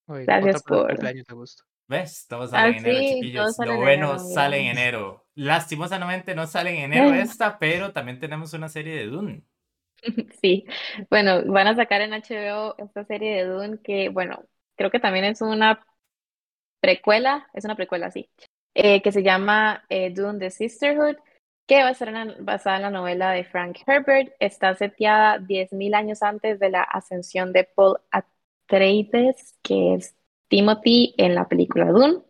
Oye, Gracias por- cumpleaños. ¿Ves? Todos Ah, salen en enero, sí, chiquillos. Lo en bueno enero, sale en enero. Lastimosamente no sale en enero esta, pero también tenemos una serie de Dune. Sí, bueno, van a sacar en HBO esta serie de Dune que, bueno, creo que también es una precuela, es una precuela, sí, eh, que se llama eh, Dune The Sisterhood, que va a ser basada en la novela de Frank Herbert. Está seteada 10.000 años antes de la ascensión de Paul Atreides, que es Timothy en la película Dune.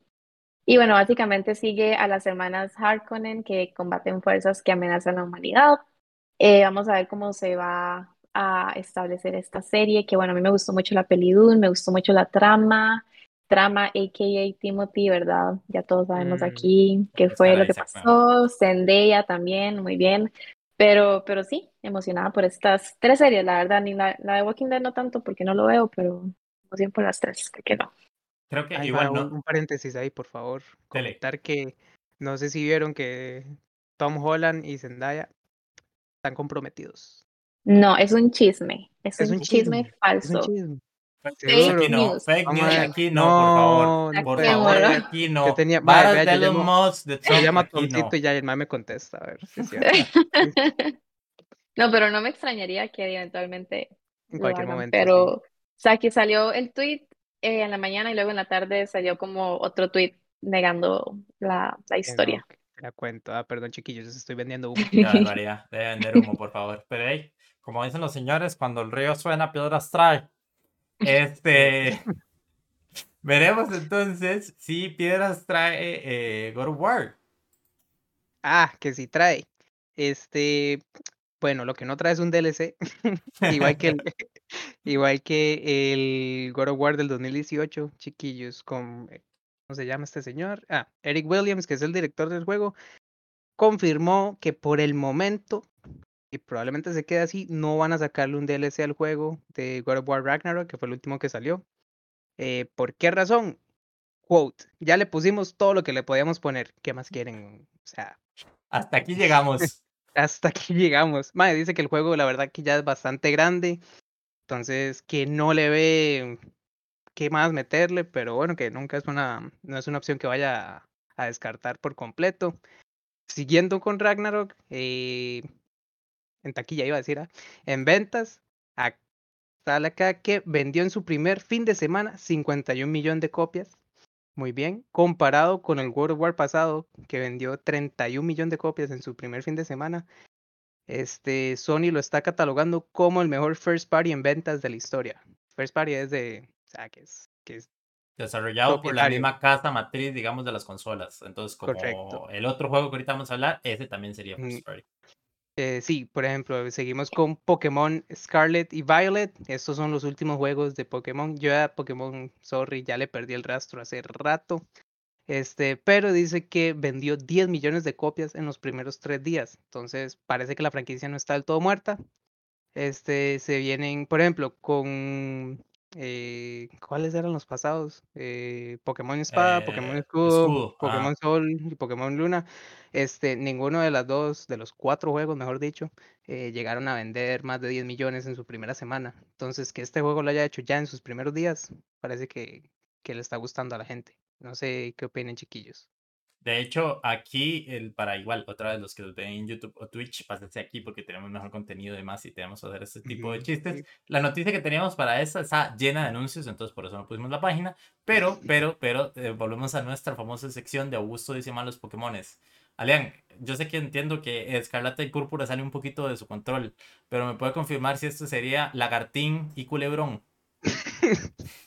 Y bueno, básicamente sigue a las hermanas Harkonnen que combaten fuerzas que amenazan la humanidad. Eh, vamos a ver cómo se va a establecer esta serie, que bueno, a mí me gustó mucho la peli Dune, me gustó mucho la trama, trama a.k.a. Timothy, ¿verdad? Ya todos sabemos Mm, aquí qué Oscar fue lo que pasó, Zendaya también, muy bien, pero, pero sí, emocionada por estas tres series, la verdad, ni la, la de Walking Dead no tanto porque no lo veo, pero emoción por las tres, ¿por qué no? Creo que Ay, igual no. un paréntesis ahí, por favor. Dele. Comentar que no sé si vieron que Tom Holland y Zendaya están comprometidos. No, es un chisme. Es, Es un, un chisme, chisme, Es un falso. chisme. News aquí no, news. fake Vamos news a ver. aquí no, por favor. Por favor, aquí no. Yo tenía- madre, Varas vea, de yo Elon llamo- Musk, de Se Trump, llama aquí no. Tontito y ya el mae me contesta. A ver si es cierto. No, pero no me extrañaría que eventualmente En lo cualquier hagan, momento. pero, sí. o sea, que salió el tweet eh, en la mañana y luego en la tarde salió como otro tweet negando la, la Que historia. que la cuento. Ah, perdón, chiquillos, les estoy vendiendo humo. Qué barbaridad. Debe vender humo, por favor. Pero hey, como dicen los señores, cuando el río suena, piedras trae. Este. Veremos entonces si piedras trae eh, God of War. Ah, que sí trae. Este, bueno, lo que no trae es un DLC. Igual que el, igual que el God of War del 2018, chiquillos, con, ¿cómo se llama este señor? Ah, Eric Williams, que es el director del juego, confirmó que por el momento, y probablemente se quede así, no van a sacarle un DLC al juego de God of War Ragnarok, que fue el último que salió. Eh, ¿por qué razón? Quote, ya le pusimos todo lo que le podíamos poner. ¿Qué más quieren? O sea, Hasta aquí llegamos. hasta aquí llegamos. Mae, dice que el juego, la verdad, que ya es bastante grande. Entonces, que no le ve qué más meterle, pero bueno, que nunca es una, no es una opción que vaya a, a descartar por completo. Siguiendo con Ragnarok, eh, en taquilla iba a decir, ah, en ventas, a- sale acá que vendió en su primer fin de semana 51 millones de copias. Muy bien, comparado con el World War pasado, que vendió 31 millones de copias en su primer fin de semana. Este, Sony lo está catalogando como el mejor first party en ventas de la historia. First party es de, o sea, que es, que es Desarrollado por la misma casa matriz, digamos, de las consolas. Entonces, como Correcto. el otro juego que ahorita vamos a hablar, ese también sería Mm, first party. Eh, sí, por ejemplo, seguimos con Pokémon Scarlet y Violet. Estos son los últimos juegos de Pokémon. Yo a Pokémon, sorry, ya le perdí el rastro hace rato. Este, pero dice que vendió 10 millones de copias en los primeros tres días. Entonces, parece que la franquicia no está del todo muerta. Este, se vienen, por ejemplo, con eh, ¿cuáles eran los pasados? Eh, Pokémon Espada, Pokémon Eh, Escudo. Pokémon Sol y Pokémon Luna. Este, ninguno de las dos, de los cuatro juegos, mejor dicho, eh, llegaron a vender más de 10 millones en su primera semana. Entonces, que este juego lo haya hecho ya en sus primeros días, parece que, que le está gustando a la gente. No sé qué opinen, chiquillos. De hecho, aquí, el, para igual, otra vez los que los ven en YouTube o Twitch, pásense aquí porque tenemos mejor contenido y demás y tenemos que hacer este tipo de chistes. La noticia que teníamos para esta está llena de anuncios, entonces por eso no pusimos la página. Pero, pero, pero, eh, volvemos a nuestra famosa sección de Augusto dice malos Pokémones. Alian, yo sé que entiendo que Escarlata y Púrpura sale un poquito de su control, pero ¿me puede confirmar si esto sería Lagartín y Culebrón?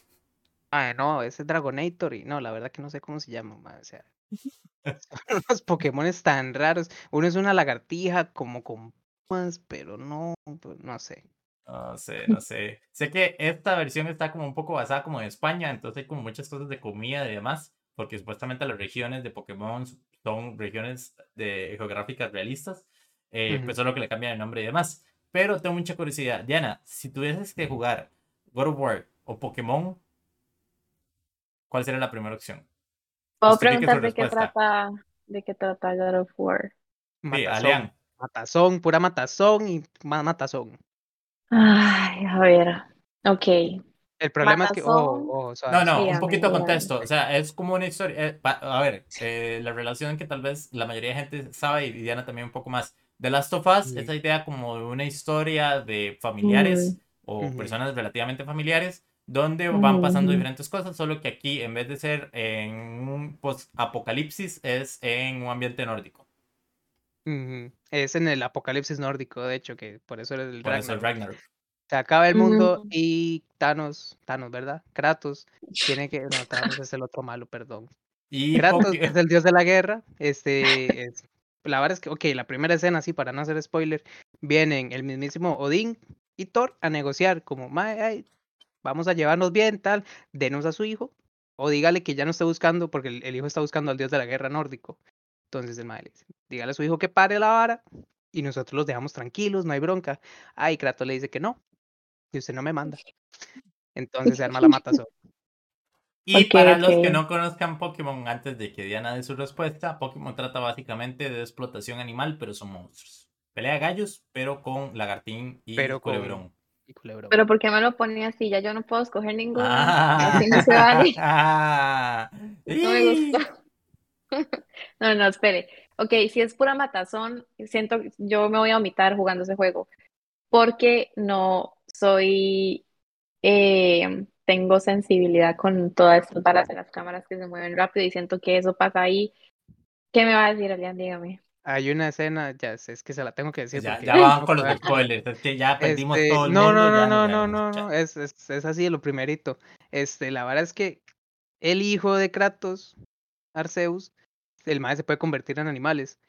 Ah, no, ese es Dragonator y no, la verdad que no sé cómo se llama, ma, o sea, son unos Pokémones tan raros. Uno es una lagartija como con plumas, pero no, pues, no sé. No sé, no sé. Sé que esta versión está como un poco basada como en España, entonces hay como muchas cosas de comida y demás, porque supuestamente las regiones de Pokémon son regiones de, geográficas realistas, eh, Ujú. pues solo que le cambian el nombre y demás. Pero tengo mucha curiosidad. Diana, si tuvieses que jugar God of War o Pokémon, ¿cuál sería la primera opción? Puedo preguntar de qué trata, de qué trata God of War. Sí, Matazón, Alian. matazón, pura matazón y más matazón. Ay, a ver. Ok. El problema es que, oh, Matazón. oh, No, no, suave. un poquito de contexto. O sea, es como una historia. eh, pa- a ver, eh, la relación que tal vez la mayoría de gente sabe y Diana también un poco más. The Last of Us, Ujú. esa idea como de una historia de familiares o Ujú. personas relativamente familiares donde van pasando diferentes cosas, solo que aquí en vez de ser en un post-apocalipsis es en un ambiente nórdico. Es en el apocalipsis nórdico, de hecho, que por eso es el Por eso el. Se acaba el mundo Mm. y Thanos, Thanos, ¿verdad? Kratos tiene que, no, Thanos es el otro malo, perdón. Y Kratos es el dios de la guerra. Este, es- la verdad es que, ok, la primera escena, sí, para no hacer spoiler, vienen el mismísimo Odín y Thor a negociar, como, "Mae, ay, vamos a llevarnos bien, tal, denos a su hijo, o dígale que ya no esté buscando, porque el, el hijo está buscando al dios de la guerra nórdico. Entonces el mae le dice, dígale a su hijo que pare la vara y nosotros los dejamos tranquilos, no hay bronca. Ay, Kratos le dice que no, que usted no me manda. Entonces se arma la matazón. Y para los que no conozcan Pokémon, antes de que Diana dé su respuesta, Pokémon trata básicamente de explotación animal, pero son monstruos. pelea gallos, pero con lagartín y Pero con- culebrón. Y. Pero ¿por qué me lo ponía así? Ya yo no puedo escoger ninguno. Ah, Así no se vale. ah, No me gustó. No, no, espere. Ok, si es pura matazón, siento que yo me voy a vomitar jugando ese juego. Porque no soy, eh, tengo sensibilidad con todas estas balas en las cámaras que se mueven rápido y siento que eso pasa ahí. ¿Qué me va a decir, Elian? Dígame. Hay una escena, ya sé, es que se la tengo que decir Ya, ya van con los Ah, spoilers, es que ya perdimos Este, todo el no, mundo. no, no, ya no, no, no, es, es, es así lo primerito. Este, la verdad es que el hijo de Kratos, Arceus, el mae se puede convertir en animales.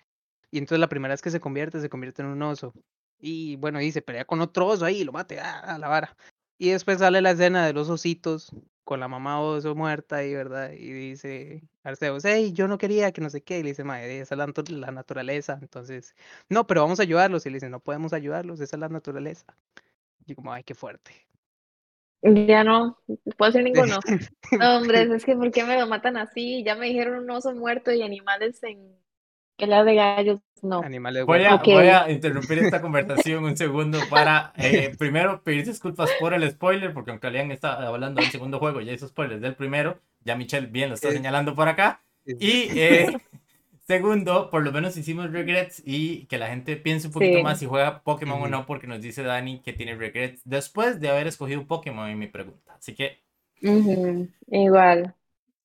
Y entonces la primera vez que se convierte, se convierte en un oso. Y bueno, y se pelea con otro oso ahí, y lo mate, a la vara. Y después sale la escena de los ositos con la mamá oso muerta ahí, ¿verdad? Y dice Arceus, hey, yo no quería que no sé qué. Y le dice, mae, esa es la, la naturaleza. Entonces, no, pero vamos a ayudarlos. Y le dice, no podemos ayudarlos, esa es la naturaleza. Y como, ay, qué fuerte. Ya no, puedo decir ninguno. No, hombre, es que ¿por qué me lo matan así? Ya me dijeron un oso muerto y animales en pelea de gallos. No. Animales Voy a, huérfanos. Ok. voy a interrumpir esta conversación un segundo para eh, primero pedir disculpas por el spoiler, porque aunque Alian está hablando del segundo juego, ya hizo spoilers del primero, ya Michelle bien lo está Es- señalando por acá. Y eh, segundo, por lo menos hicimos regrets y que la gente piense un poquito Sí. más si juega Pokémon o no, porque nos dice Dani que tiene regrets después de haber escogido Pokémon en mi pregunta. Así que Igual.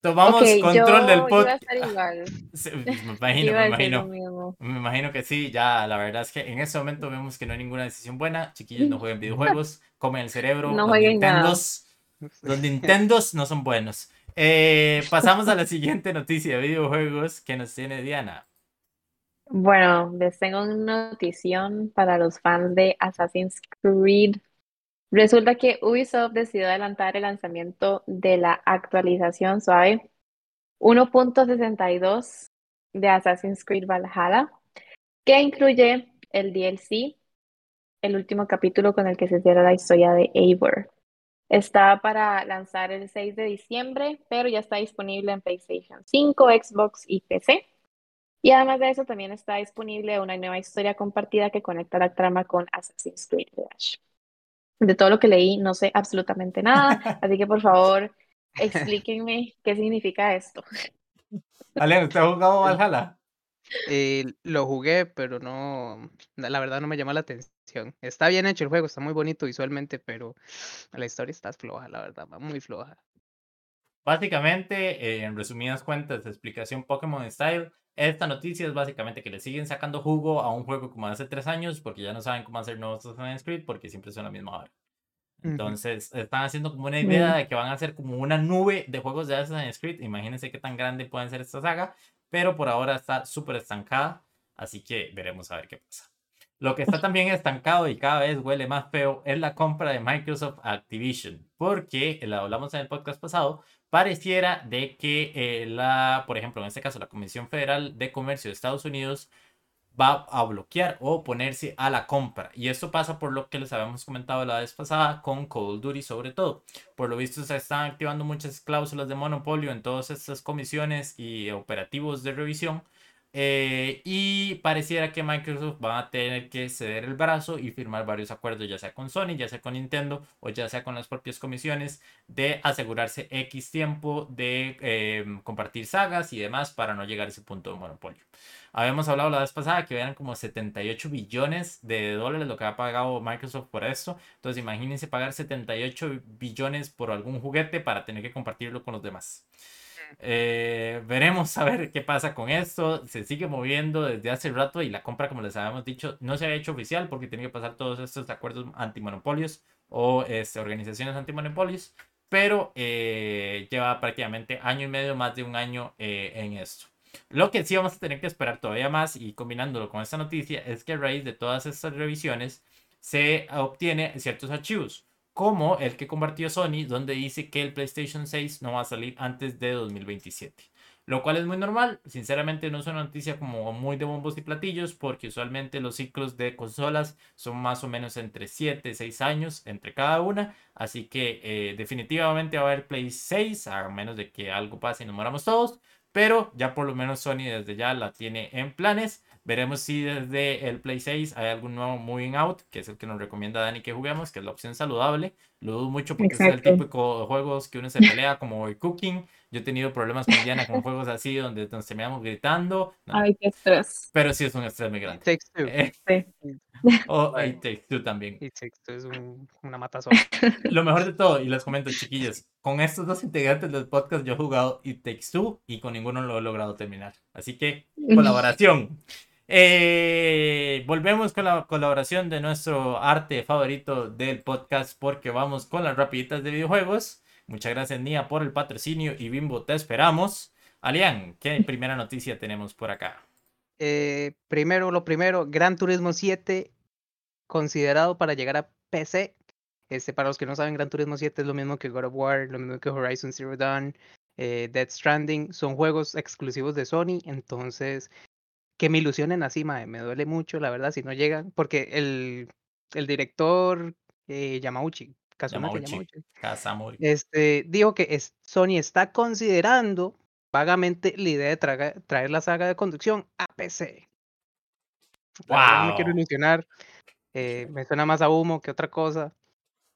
Tomamos control yo del podcast. Me imagino, me imagino. Me imagino que sí, ya la verdad es que en este momento vemos que no hay ninguna decisión buena. Chiquillos, no jueguen videojuegos, comen el cerebro. No los jueguen nada. Nintendos, los Nintendos no son buenos. Eh, pasamos a la siguiente noticia de videojuegos que nos tiene Diana. Bueno, les tengo una notición para los fans de Assassin's Creed. Resulta que Ubisoft decidió adelantar el lanzamiento de la actualización suave 1.62 de Assassin's Creed Valhalla, que incluye el DLC, el último capítulo con el que se cierra la historia de Eivor. Está para lanzar el 6 de diciembre, pero ya está disponible en PlayStation 5, Xbox y PC. Y además de eso, también está disponible una nueva historia compartida que conecta la trama con Assassin's Creed Village. De todo lo que leí, no sé absolutamente nada, así que por favor, explíquenme qué significa esto. Alen, ¿usted ha jugado Valhalla? Eh, lo jugué, pero no, la verdad no me llama la atención. Está bien hecho el juego, está muy bonito visualmente, pero la historia está floja, la verdad, va muy floja. Básicamente, eh, en resumidas cuentas, explicación Pokémon Style. Esta noticia es básicamente que le siguen sacando jugo a un juego como hace tres años porque ya no saben cómo hacer nuevos Assassin's Creed porque siempre son la misma hora. Entonces, están haciendo como una idea de que van a hacer como una nube de juegos de Assassin's Creed. Imagínense qué tan grande pueden ser esta saga, pero por ahora está súper estancada, así que veremos a ver qué pasa. Lo que está también estancado y cada vez huele más feo es la compra de Microsoft Activision, porque lo hablamos en el podcast pasado, pareciera de que eh, la, por ejemplo, en este caso la Comisión Federal de Comercio de Estados Unidos va a bloquear o oponerse a la compra. Y esto pasa por lo que les habíamos comentado la vez pasada con of Duty sobre todo. Por lo visto se están activando muchas cláusulas de monopolio en todas estas comisiones y operativos de revisión. Eh, y pareciera que Microsoft va a tener que ceder el brazo y firmar varios acuerdos, ya sea con Sony, ya sea con Nintendo o ya sea con las propias comisiones, de asegurarse X tiempo de eh, compartir sagas y demás para no llegar a ese punto de monopolio. Habíamos hablado la vez pasada que eran como 78 billones de dólares lo que ha pagado Microsoft por esto. Entonces imagínense pagar 78 billones por algún juguete para tener que compartirlo con los demás. Eh, veremos a ver qué pasa con esto. Se sigue moviendo desde hace rato y la compra, como les habíamos dicho, no se ha hecho oficial porque tiene que pasar todos estos acuerdos antimonopolios o este, organizaciones antimonopolios. Pero eh, lleva prácticamente año y medio, más de un año eh, en esto. Lo que sí vamos a tener que esperar todavía más y combinándolo con esta noticia es que a raíz de todas estas revisiones se obtiene ciertos archivos, como el que compartió Sony, donde dice que el PlayStation 6 no va a salir antes de 2027. Lo cual es muy normal, sinceramente no es una noticia como muy de bombos y platillos, porque usualmente los ciclos de consolas son más o menos entre 7 y 6 años entre cada una, así que eh, definitivamente va a haber Play 6, a menos de que algo pase y nos moramos todos, pero ya por lo menos Sony desde ya la tiene en planes. Veremos si desde el Play 6 hay algún nuevo Moving Out, que es el que nos recomienda Dani que juguemos, que es la opción saludable. Lo dudo mucho porque es el Exacto. típico de juegos que uno se pelea como el Cooking. Yo he tenido problemas con Diana con juegos así donde nos terminamos gritando. No, Ay, qué estrés. pero sí es un estrés muy It grande. Takes Two. Eh, Sí. o Bueno. It Takes Two también. It Takes Two es un- una matazón. Lo mejor de todo, y les comento, chiquillos, con estos dos integrantes del podcast yo he jugado It Takes Two y con ninguno lo he logrado terminar. Así que, colaboración. Eh, volvemos con la colaboración de nuestro arte favorito del podcast porque vamos con las rapiditas de videojuegos. Muchas gracias, Nia, por el patrocinio y Bimbo, te esperamos. Alian, ¿qué primera noticia tenemos por acá? Eh, primero, lo primero, Gran Turismo 7 considerado para llegar a PC. Este, para los que no saben, Gran Turismo 7 es lo mismo que God of War, lo mismo que Horizon Zero Dawn, eh, Dead Stranding. Son juegos exclusivos de Sony, entonces que me ilusionen así, mae, me duele mucho, la verdad, si no llegan, porque el, el director eh, Yamauchi, Yamauchi. Yamauchi, Kazamori. este, dijo que es- Sony está considerando vagamente la idea de traga- traer la saga de conducción a PC. No me quiero Wow. ilusionar. eh, me suena más a humo que otra cosa.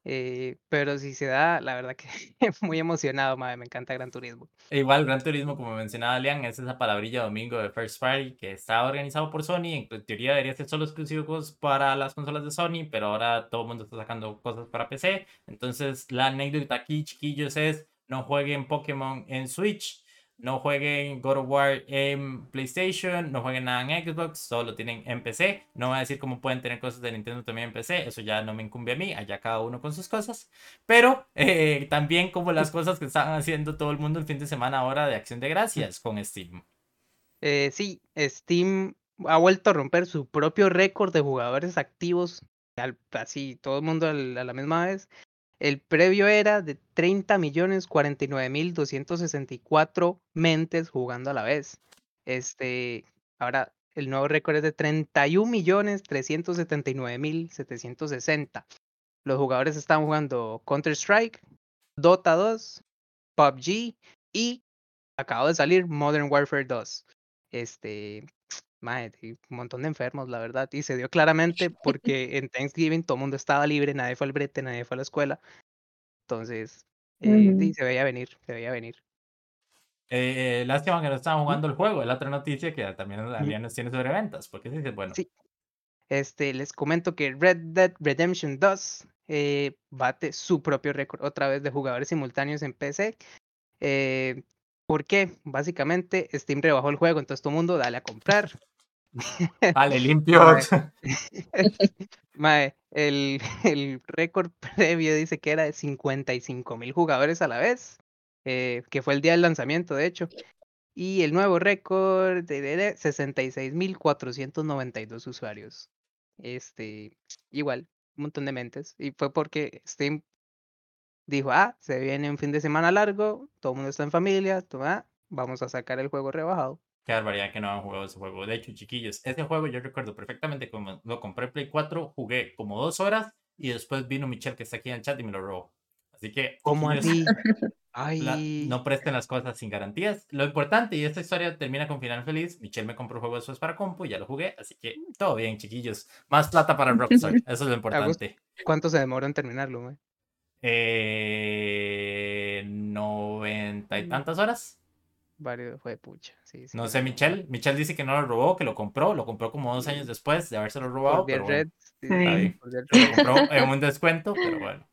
Eh, pero si se da, la verdad que muy emocionado, madre, me encanta Gran Turismo. E Igual, Gran Turismo, como mencionaba Alian, es esa palabrilla domingo de First Party que está organizado por Sony. En te- teoría debería ser solo exclusivos para las consolas de Sony, pero ahora todo el mundo está sacando cosas para PC. Entonces, la anécdota aquí, chiquillos, es no jueguen Pokémon en Switch, no jueguen God of War en PlayStation, no jueguen nada en Xbox, solo tienen en PC. No voy a decir cómo pueden tener cosas de Nintendo también en PC, eso ya no me incumbe a mí, allá cada uno con sus cosas. Pero eh, también como las cosas que están haciendo todo el mundo el fin de semana ahora de Acción de Gracias con Steam. Eh, sí, Steam ha vuelto a romper su propio récord de jugadores activos, al- así todo el mundo a la misma vez. El previo era de 30 millones 49 mil 264 mentes jugando a la vez. Este, ahora el nuevo récord es de 31 millones 379 mil 760. Los jugadores están jugando Counter-Strike, Dota 2, PUBG y acabo de salir Modern Warfare 2. Este, mae, y un montón de enfermos, la verdad. Y se dio claramente porque en Thanksgiving todo el mundo estaba libre, nadie fue al brete, nadie fue a la escuela. Entonces, eh, di, Ujú. se veía venir, se veía venir. Eh, lástima que no estaban jugando el juego. Es la otra noticia que también nos tiene sobre ventas. Porque sí, bueno. Sí. Este, les comento que Red Dead Redemption 2 eh, bate su propio récord otra vez de jugadores simultáneos en PC. Eh, ¿Por qué? Básicamente Steam rebajó el juego, entonces todo el mundo dale a comprar. Vale, limpio. Mae. El, el récord previo dice que era de 55 mil jugadores a la vez, eh, que fue el día del lanzamiento, de hecho. Y el nuevo récord de, de, de 66 mil 492 usuarios. Este, igual, un montón de mentes. Y fue porque Steam dijo, ah, se viene un fin de semana largo, todo el mundo está en familia, toma, vamos a sacar el juego rebajado. Qué barbaridad que no han jugado ese juego. De hecho, chiquillos, ese juego yo recuerdo perfectamente como lo compré en Play 4, jugué como dos horas y después vino Michelle que está aquí en el chat y me lo robó. Así que, ¿Cómo así? no presten las cosas sin garantías. Lo importante, y esta historia termina con final feliz, Michelle me compró el juego para compu y ya lo jugué, así que todo bien, chiquillos. Más plata para Rockstar, eso es lo importante. ¿cuánto se demoró en terminarlo? Eh, 90 y tantas horas. Varios fue de pucha. Sí, sí, No sé. Michelle. Michelle dice que no lo robó, que lo compró. Lo compró como dos años después de habérselo robado. Por Pero bueno, Red. sí, Está lo Red. compró en un descuento, pero bueno.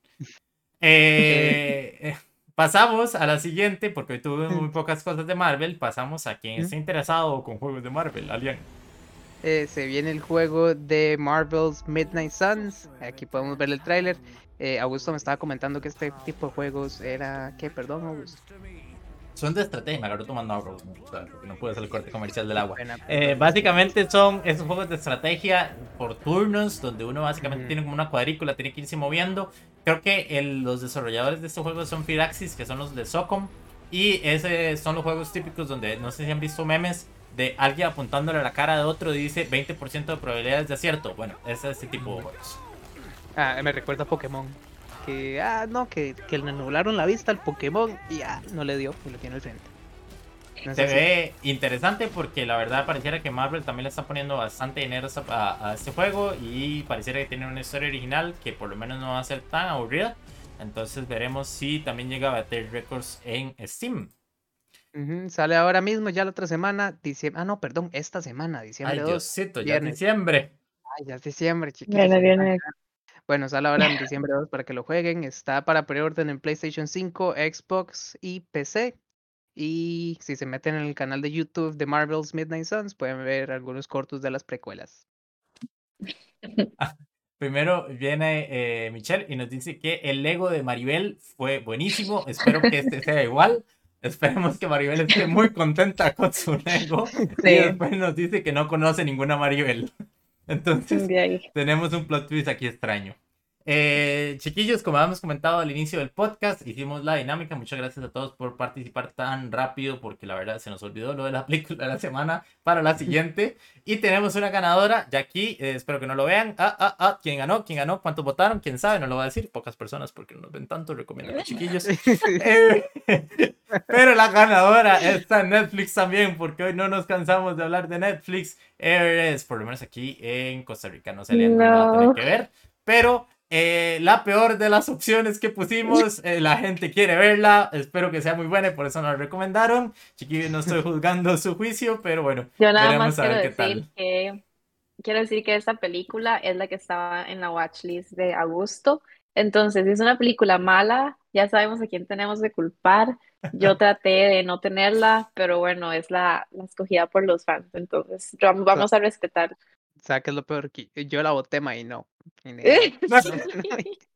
Eh, eh, pasamos a la siguiente, porque hoy tuve muy pocas cosas de Marvel. Pasamos a quien esté interesado con juegos de Marvel, Alien. Eh, se viene el juego de Marvel's Midnight Suns. Aquí podemos ver el tráiler. Eh, Augusto me estaba comentando que este tipo de juegos era... ¿Qué? Perdón, Augusto. Son de estrategia, me agarró tomando agua, porque no pude hacer el corte comercial del agua. Eh, básicamente son esos juegos de estrategia por turnos, donde uno básicamente Ujú. tiene como una cuadrícula, tiene que irse moviendo. Creo que el- los desarrolladores de este juego son Firaxis, que son los de Socom. Y ese son los juegos típicos donde no sé si han visto memes de alguien apuntándole a la cara de otro y dice 20% de probabilidades de acierto. Bueno, ese es ese tipo de juegos. Ah, me recuerda a Pokémon. Que, ah, no, que, que le anularon la vista al Pokémon y ah, no le dio y lo tiene al frente. No Se ve interesante porque la verdad pareciera que Marvel también le está poniendo bastante dinero a este juego y pareciera que tiene una historia original que por lo menos no va a ser tan aburrida. Entonces veremos si también llega a bater récords en Steam. Sale ahora mismo, ya la otra semana, diciembre. Ah, no, perdón, esta semana, diciembre Ay, 2. Diosito, ya es diciembre. Ay, ya es diciembre, chiquillos. Viene, viene. Bueno, sale ahora en diciembre 2 para que lo jueguen. Está para preorden en PlayStation 5, Xbox y PC. Y si se meten en el canal de YouTube de Marvel's Midnight Suns, pueden ver algunos cortos de las precuelas. Primero viene eh, Michelle y nos dice que el Lego de Maribel fue buenísimo. Espero que este sea igual. Esperemos que Maribel esté muy contenta con su Lego. Y Sí. después nos dice que no conoce ninguna Maribel. Entonces, tenemos un plot twist aquí extraño. Eh, chiquillos, como habíamos comentado al inicio del podcast, hicimos la dinámica. Muchas gracias a todos por participar tan rápido, porque la verdad se nos olvidó lo de la película de la semana para la siguiente. Y tenemos una ganadora, ya aquí, eh, espero que no lo vean. Ah, ah, ah, ¿quién ganó? ¿Quién ganó? ¿Cuántos votaron? ¿Quién sabe? No lo va a decir. Pocas personas, porque no nos ven tanto, recomiendo a chiquillos. Eh, pero la ganadora está en Netflix también, porque hoy no nos cansamos de hablar de Netflix. Es, por lo menos aquí en Costa Rica, no sé, Leandro, no va a tener que ver. Pero eh, la peor de las opciones que pusimos, eh, la gente quiere verla. Espero que sea muy buena y por eso nos la recomendaron. Chiquillos, no estoy juzgando su juicio, pero bueno, Yo nada más quiero decir tal. que quiero decir que esta película es la que estaba en la watchlist de agosto. Entonces, si es una película mala, ya sabemos a quién tenemos que culpar. Yo traté de no tenerla, pero bueno, es la, la escogida por los fans. Entonces, vamos a respetar. ¿Sabes qué es lo peor? Que yo la voté, ma, y no. Y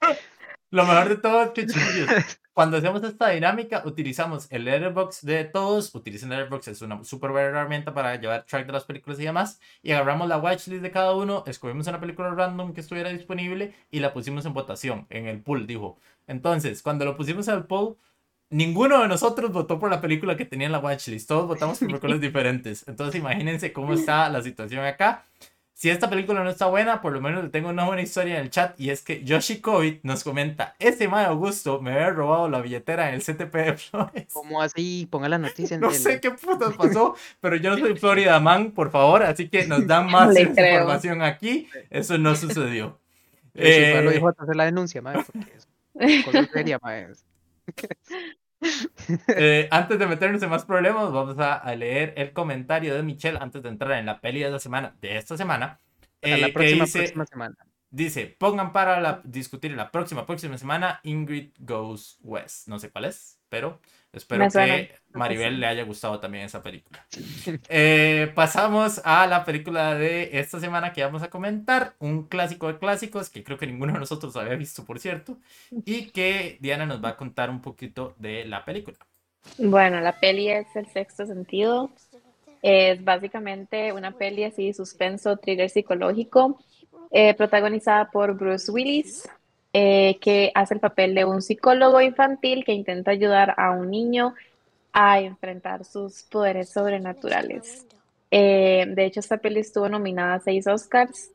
Lo mejor de todo es que, chiquillos, cuando hacemos esta dinámica, utilizamos el letterbox de todos. Utilicen el letterbox, es una súper buena herramienta para llevar track de las películas y demás. Y agarramos la watchlist de cada uno, escogimos una película random que estuviera disponible y la pusimos en votación, en el pool, dijo. Entonces, cuando lo pusimos en el pool, ninguno de nosotros votó por la película que tenía en la watchlist. Todos votamos por películas diferentes. Entonces, imagínense cómo está la situación acá. Si esta película no está buena, por lo menos le tengo una buena historia en el chat y es que Yoshi Covid nos comenta, ese Mae Augusto me había robado la billetera en el CTP de Flores. ¿Cómo así? Ponga la noticia en No el- sé qué putas pasó, pero yo no soy Florida Man, por favor, así que nos dan más Le creo. información aquí. Eso no sucedió. Yo sí, fue a lo Eh, dijo a hacer la denuncia, ma, porque es cosa seria, eh, antes de meternos en más problemas, vamos a, a leer el comentario de Michelle antes de entrar en la peli de la semana, de esta semana. eh, la próxima, dice, próxima semana. Dice, pongan para la, discutir en la próxima, próxima semana Ingrid Goes West. No sé cuál es, pero espero que Maribel le haya gustado también esa película. Eh, pasamos a la película de esta semana que vamos a comentar. Un clásico de clásicos que creo que ninguno de nosotros había visto, por cierto. Y que Diana nos va a contar un poquito de la película. Bueno, la peli es El Sexto Sentido. Es básicamente una peli así, suspenso, thriller psicológico, eh, protagonizada por Bruce Willis, eh, que hace el papel de un psicólogo infantil que intenta ayudar a un niño a enfrentar sus poderes sobrenaturales. Eh, de hecho, esta peli estuvo nominada a seis Oscars,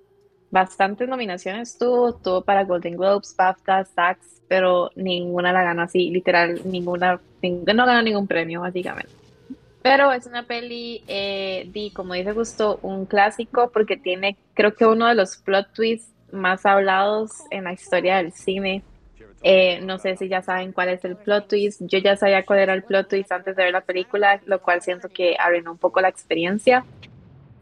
bastantes nominaciones tuvo, tuvo para Golden Globes, BAFTA, SAGs, pero ninguna la ganó así, literal, ninguna, ning- no ganó ningún premio, básicamente. Pero es una peli, eh, como dice Gusto, un clásico porque tiene, creo que uno de los plot twists más hablados en la historia del cine. Eh, no sé si ya saben cuál es el plot twist. Yo ya sabía cuál era el plot twist antes de ver la película, lo cual siento que arruinó un poco la experiencia.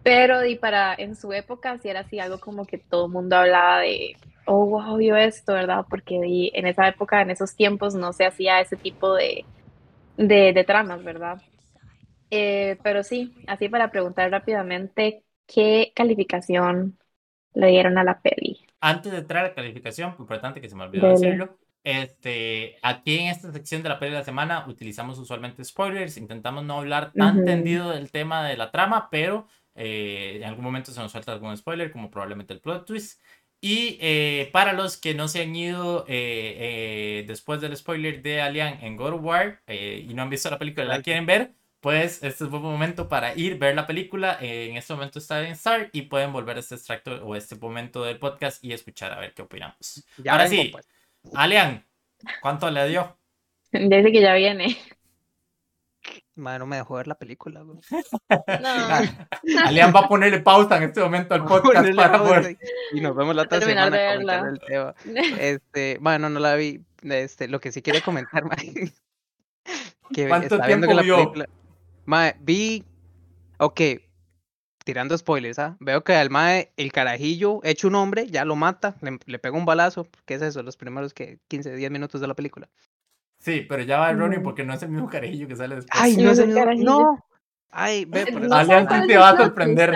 Pero y para en su época sí era así algo como que todo el mundo hablaba de, oh, wow, vio esto, ¿verdad? Porque di, en esa época, en esos tiempos, no se hacía ese tipo de, de, de tramas, ¿verdad? Eh, pero sí, así para preguntar rápidamente, ¿qué calificación le dieron a la peli? Antes de entrar a la calificación, importante que se me olvidó Dele. decirlo. Este, aquí en esta sección de la peli de la semana utilizamos usualmente spoilers, intentamos no hablar tan Ujú. tendido del tema de la trama, pero eh, en algún momento se nos suelta algún spoiler, como probablemente el plot twist. Y eh, para los que no se han ido eh, eh, después del spoiler de Alien en God of War eh, y no han visto la película y la quieren ver, pues este es un buen momento para ir, ver la película. Eh, en este momento está en Star y pueden volver a este extracto o este momento del podcast y escuchar a ver qué opinamos. Ya Ahora vengo, sí. pues. Alian, ¿cuánto le dio? Dice que ya viene. Madre, no me dejó ver la película, güey. No. Alian va a ponerle pausa en este momento al podcast para poder. y- nos vemos la otra Terminar semana de el tema. Este, bueno, no la vi. Este, lo que sí quería comentar, que ¿Cuánto viendo que tiempo la vio? película. Mae, vi. Ok, tirando spoilers, ¿ah? Veo que al mae, el carajillo, hecho un hombre, ya lo mata, le, le pega un balazo. ¿Qué es eso? Los primeros que 15, 10 minutos de la película. Sí, pero ya va Ronnie Ujú. porque no es el mismo carajillo que sale después. Ay, no es el el mismo- carajillo. No. Ay, ve, por eso. Alian sí te va a el sorprender.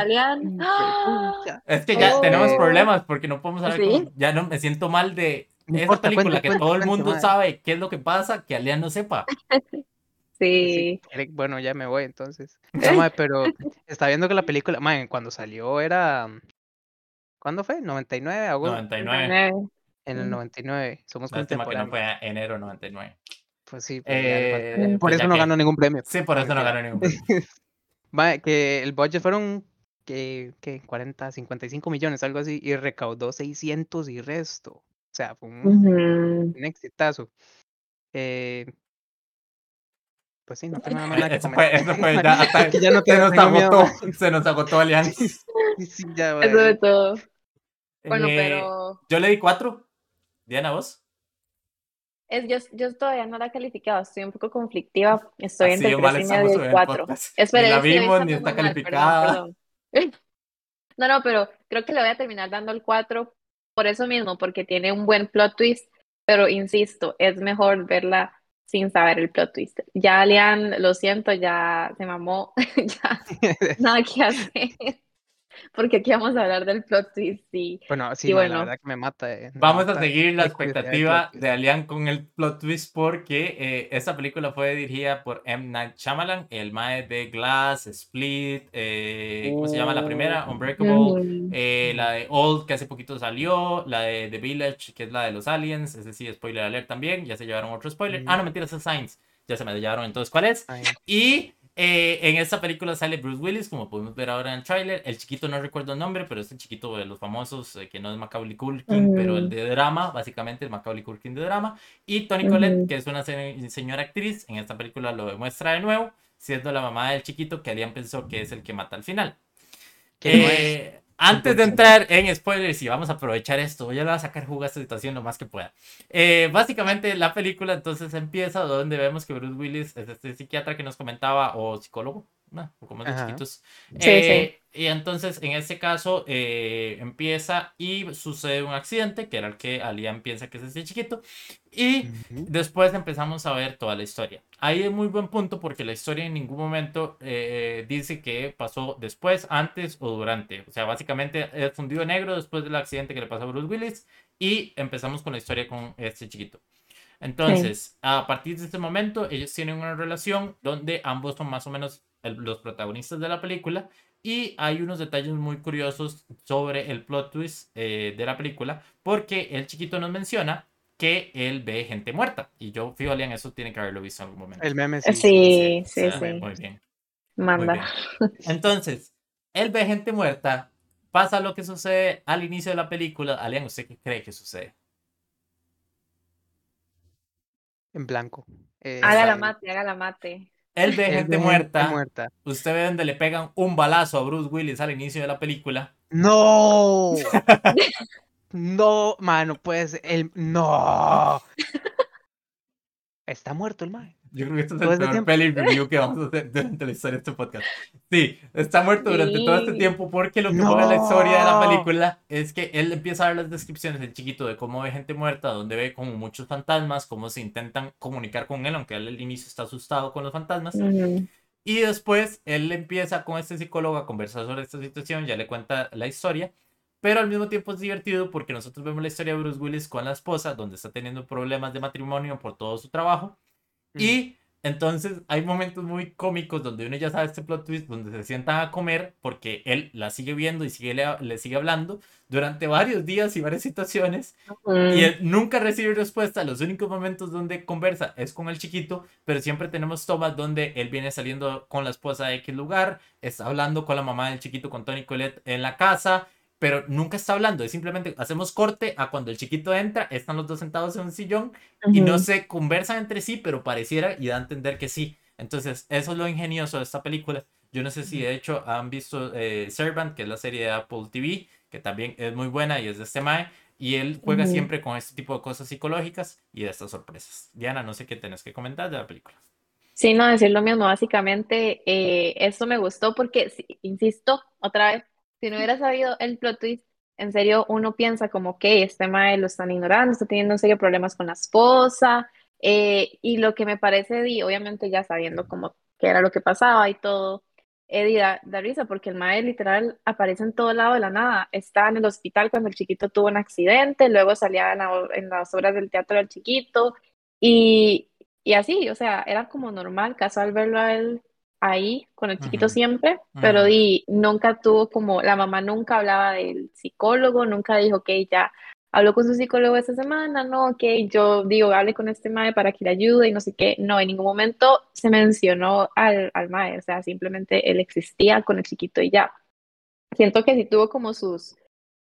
Es que ya Oh. tenemos problemas porque no podemos hablar ¿Sí? con- Ya no me siento mal de No esa importa, película cuente, que cuente, todo el cuente, mundo sabe qué es lo que pasa, que Alian no sepa. Sí. Eric, Bueno, ya me voy entonces. No, pero está viendo que la película, mae, cuando salió era. ¿Cuándo fue? ¿99? ¿Agosto? 99. En el Mm. 99. Somos Lástima que no contemporáneos. fue enero 99. Pues sí, pues ya Eh, por pues eso no que- ganó ningún premio. Sí, por eso no ganó ningún premio. Mae, que el budget fueron que, que 40, 55 millones, algo así, y recaudó 600 y resto. O sea, fue un, un exitazo. Eh, pues sí, no tengo nada más que Eso fue, comentar. eso fue ya hasta Es que ya no se nos miedo, agotó, se nos agotó Alian. Sí, sí, ya, Eso de todo. Bueno, Eh, pero Yo le di cuatro. Diana, vos. es, yo, yo todavía no la he calificado, estoy un poco conflictiva. Estoy Así entre de mal tres y estamos medio en y el cuatro. podcast. Espera, Ni la vimos, ni está muy mal, perdón, calificada. perdón. No, no, pero creo que le voy a terminar dando el 4 por eso mismo, porque tiene un buen plot twist, pero insisto, es mejor verla sin saber el plot twist. Ya, Lian, lo siento, ya se mamó, ya nada que hacer, porque aquí vamos a hablar del plot twist y Bueno, sí, Y mae, la bueno. verdad que me mata. eh, me Vamos a seguir la expectativa de Alian con el plot twist porque eh, esta película fue dirigida por M. Night Shyamalan, el mae de Glass, Split, eh, ¿cómo se llama la primera? Unbreakable, Ujú. eh, la de Old que hace poquito salió, la de The Village que es la de los aliens, ese sí, spoiler alert también, ya se llevaron otro spoiler. Ah, no, mentira, es Science, ya se me llevaron entonces, ¿cuál es? Ay, Y eh, en esta película sale Bruce Willis, como podemos ver ahora en el tráiler. El chiquito no recuerdo el nombre, pero es el chiquito de los famosos, eh, que no es Macaulay Culkin, pero el de drama, básicamente el Macaulay Culkin de drama. Y Toni Ujú. Collette, que es una se- señora actriz, en esta película lo demuestra de nuevo, siendo la mamá del chiquito que Alian pensó que es el que mata al final. que no es. Eh, antes de entrar en spoilers, y vamos a aprovechar esto, yo le voy a sacar jugo a esta situación lo más que pueda. Eh, básicamente, la película entonces empieza donde vemos que Bruce Willis es este psiquiatra que nos comentaba, o psicólogo, ¿no? o como es de chiquitos. Sí, Eh, Y entonces, en este caso, eh, empieza y sucede un accidente, que era el que Alian piensa que es este chiquito, y Ujú. Después empezamos a ver toda la historia. Ahí es muy buen punto porque la historia en ningún momento eh, dice que pasó después, antes o durante. O sea, básicamente es fundido negro después del accidente que le pasó a Bruce Willis y empezamos con la historia con este chiquito. Entonces, a partir de este momento, ellos tienen una relación donde ambos son más o menos el- los protagonistas de la película y hay unos detalles muy curiosos sobre el plot twist eh, de la película porque el chiquito nos menciona que él ve gente muerta. Y yo, fijo, Lian, eso tiene que haberlo visto en algún momento. El meme sí. Sí, sí, sí. Muy bien. Manda. Muy bien. Entonces, él ve gente muerta, pasa lo que sucede al inicio de la película. Alian, ¿usted qué cree que sucede? En blanco. Eh, Haga la el- mate, haga la mate. Él ve gente muerta. muerta. Usted ve donde le pegan un balazo a Bruce Willis al inicio de la película. ¡No! no, mano, pues el. ¡No! Está muerto el mae. Yo creo que esto es el este peor peli review que vamos a hacer durante la historia de este podcast. Sí, está muerto durante todo este Sí. tiempo porque lo que pone la historia de la No. película es que él empieza a dar las descripciones del chiquito de cómo ve gente muerta, donde ve como muchos fantasmas, cómo se intentan comunicar con él, aunque él al inicio está asustado con los fantasmas. Y después él empieza con este psicólogo a conversar sobre esta situación, ya le cuenta la historia, pero al mismo tiempo es divertido porque nosotros vemos la historia de Bruce Willis con la esposa, donde está teniendo problemas de matrimonio por todo su trabajo. Y entonces hay momentos muy cómicos donde uno ya sabe este plot twist, donde se sientan a comer porque él la sigue viendo y sigue, le, le sigue hablando durante varios días y varias situaciones y él nunca recibe respuesta. Los únicos momentos donde conversa es con el chiquito, pero siempre tenemos tomas donde él viene saliendo con la esposa de X lugar, está hablando con la mamá del chiquito, con Tony Colette en la casa, pero nunca está hablando. Es simplemente hacemos corte a cuando el chiquito entra, están los dos sentados en un sillón y no se conversan entre sí, pero pareciera y da a entender que sí. Entonces, eso es lo ingenioso de esta película. Yo no sé si de hecho han visto eh, Servant, que es la serie de Apple TV, que también es muy buena y es de este Mae. Y él juega siempre con este tipo de cosas psicológicas y de estas sorpresas. Diana, no sé qué tenés que comentar de la película. Sí, no, decir lo mismo, básicamente, eh, esto me gustó porque, insisto, otra vez, si no hubiera sabido el plot twist, en serio, uno piensa como que este mae lo están ignorando, está teniendo en serio problemas con la esposa, eh, y lo que me parece, di, obviamente ya sabiendo como qué era lo que pasaba y todo, di, da, risa porque el mae literal aparece en todo lado de la nada, está en el hospital cuando el chiquito tuvo un accidente, luego salía en, la- en las obras del teatro del chiquito, y... Y así, o sea, era como normal, casual verlo a él ahí con el chiquito Ujú, siempre, pero ujú. di, nunca tuvo como, la mamá nunca hablaba del psicólogo, nunca dijo, ok, ya habló con su psicólogo esta semana, no, ok, yo digo, hable con este mae para que le ayude y no sé qué, no, en ningún momento se mencionó al, al mae, o sea, simplemente él existía con el chiquito y ya. Siento que sí tuvo como sus,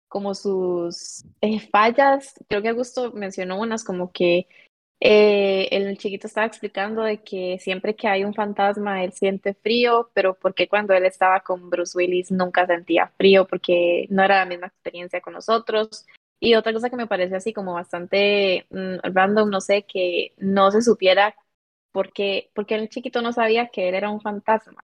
como sus eh, fallas, creo que Augusto mencionó unas como que eh, el chiquito estaba explicando de que siempre que hay un fantasma él siente frío, pero porque cuando él estaba con Bruce Willis nunca sentía frío porque no era la misma experiencia con nosotros. Y otra cosa que me parece así como bastante mm, random, no sé, que no se supiera porque, porque el chiquito no sabía que él era un fantasma.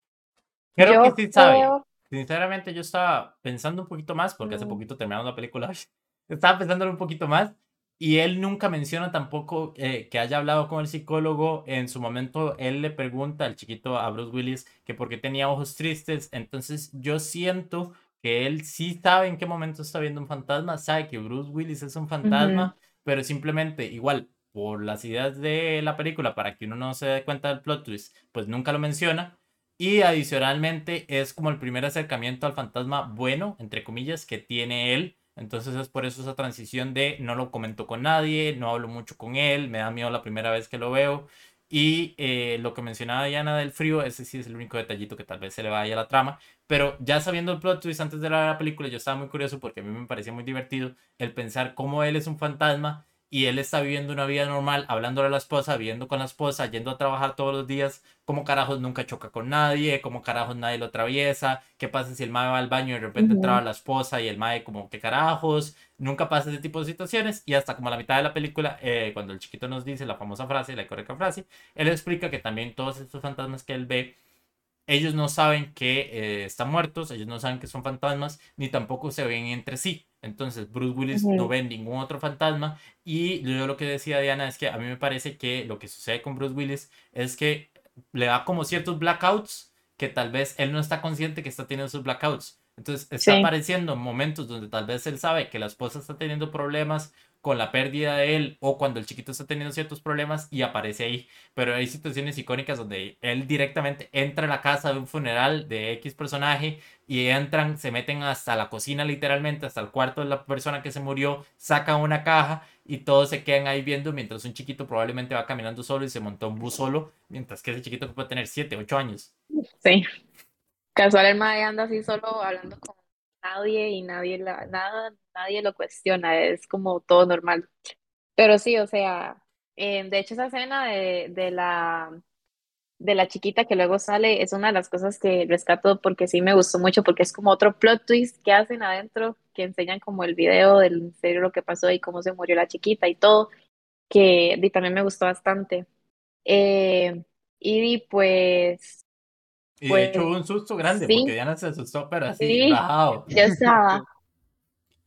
Creo Yo que sí sabe. creo, Sinceramente, yo estaba pensando un poquito más, porque hace Mm. poquito terminamos la película. Estaba pensándolo un poquito más. Y él nunca menciona tampoco eh, que haya hablado con el psicólogo. En su momento, él le pregunta al chiquito, a Bruce Willis, que por qué tenía ojos tristes. Entonces, yo siento que él sí sabe en qué momento está viendo un fantasma, sabe que Bruce Willis es un fantasma, pero simplemente, igual, por las ideas de la película, para que uno no se dé cuenta del plot twist, pues nunca lo menciona. Y adicionalmente es como el primer acercamiento al fantasma bueno, entre comillas, que tiene él. Entonces es por eso esa transición de no lo comento con nadie, no hablo mucho con él, me da miedo la primera vez que lo veo. Y eh, lo que mencionaba Diana del frío, ese sí es el único detallito que tal vez se le vaya a la trama. Pero ya sabiendo el plot twist antes de la, la película, yo estaba muy curioso porque a mí me parecía muy divertido el pensar cómo él es un fantasma y él está viviendo una vida normal, hablándole a la esposa, viviendo con la esposa, yendo a trabajar todos los días, cómo carajos nunca choca con nadie, cómo carajos nadie lo atraviesa, qué pasa si el mae va al baño y de repente entra la esposa y el mae como qué carajos, nunca pasa ese tipo de situaciones y hasta como a la mitad de la película, eh, cuando el chiquito nos dice la famosa frase, la correcta frase, él explica que también todos estos fantasmas que él ve ellos no saben que eh, están muertos, ellos no saben que son fantasmas, ni tampoco se ven entre sí. Entonces Bruce Willis no Ujú. ve ningún otro fantasma. Y yo lo que decía Diana es que a mí me parece que lo que sucede con Bruce Willis es que le da como ciertos blackouts que tal vez él no está consciente que está teniendo esos blackouts. Entonces está Sí. apareciendo en momentos donde tal vez él sabe que la esposa está teniendo problemas con la pérdida de él o cuando el chiquito está teniendo ciertos problemas y aparece ahí. Pero hay situaciones icónicas donde él directamente entra a la casa de un funeral de X personaje y entran, se meten hasta la cocina literalmente, hasta el cuarto de la persona que se murió, sacan una caja y todos se quedan ahí viendo mientras un chiquito probablemente va caminando solo y se montó un bus solo, mientras que ese chiquito puede tener 7, 8 años. Sí. Casual el mae anda así solo hablando con nadie y nadie nada, nadie lo cuestiona, es como todo normal. Pero sí, o sea, eh, de hecho esa escena de, de la de la chiquita que luego sale es una de las cosas que rescato porque sí me gustó mucho porque es como otro plot twist que hacen adentro, que enseñan como el video del serio lo que pasó y cómo se murió la chiquita y todo, que di, también me gustó bastante. Eh, y pues, Y de pues hecho hubo un susto grande sí. porque Diana se asustó, pero así, Sí. rajado. yo estaba,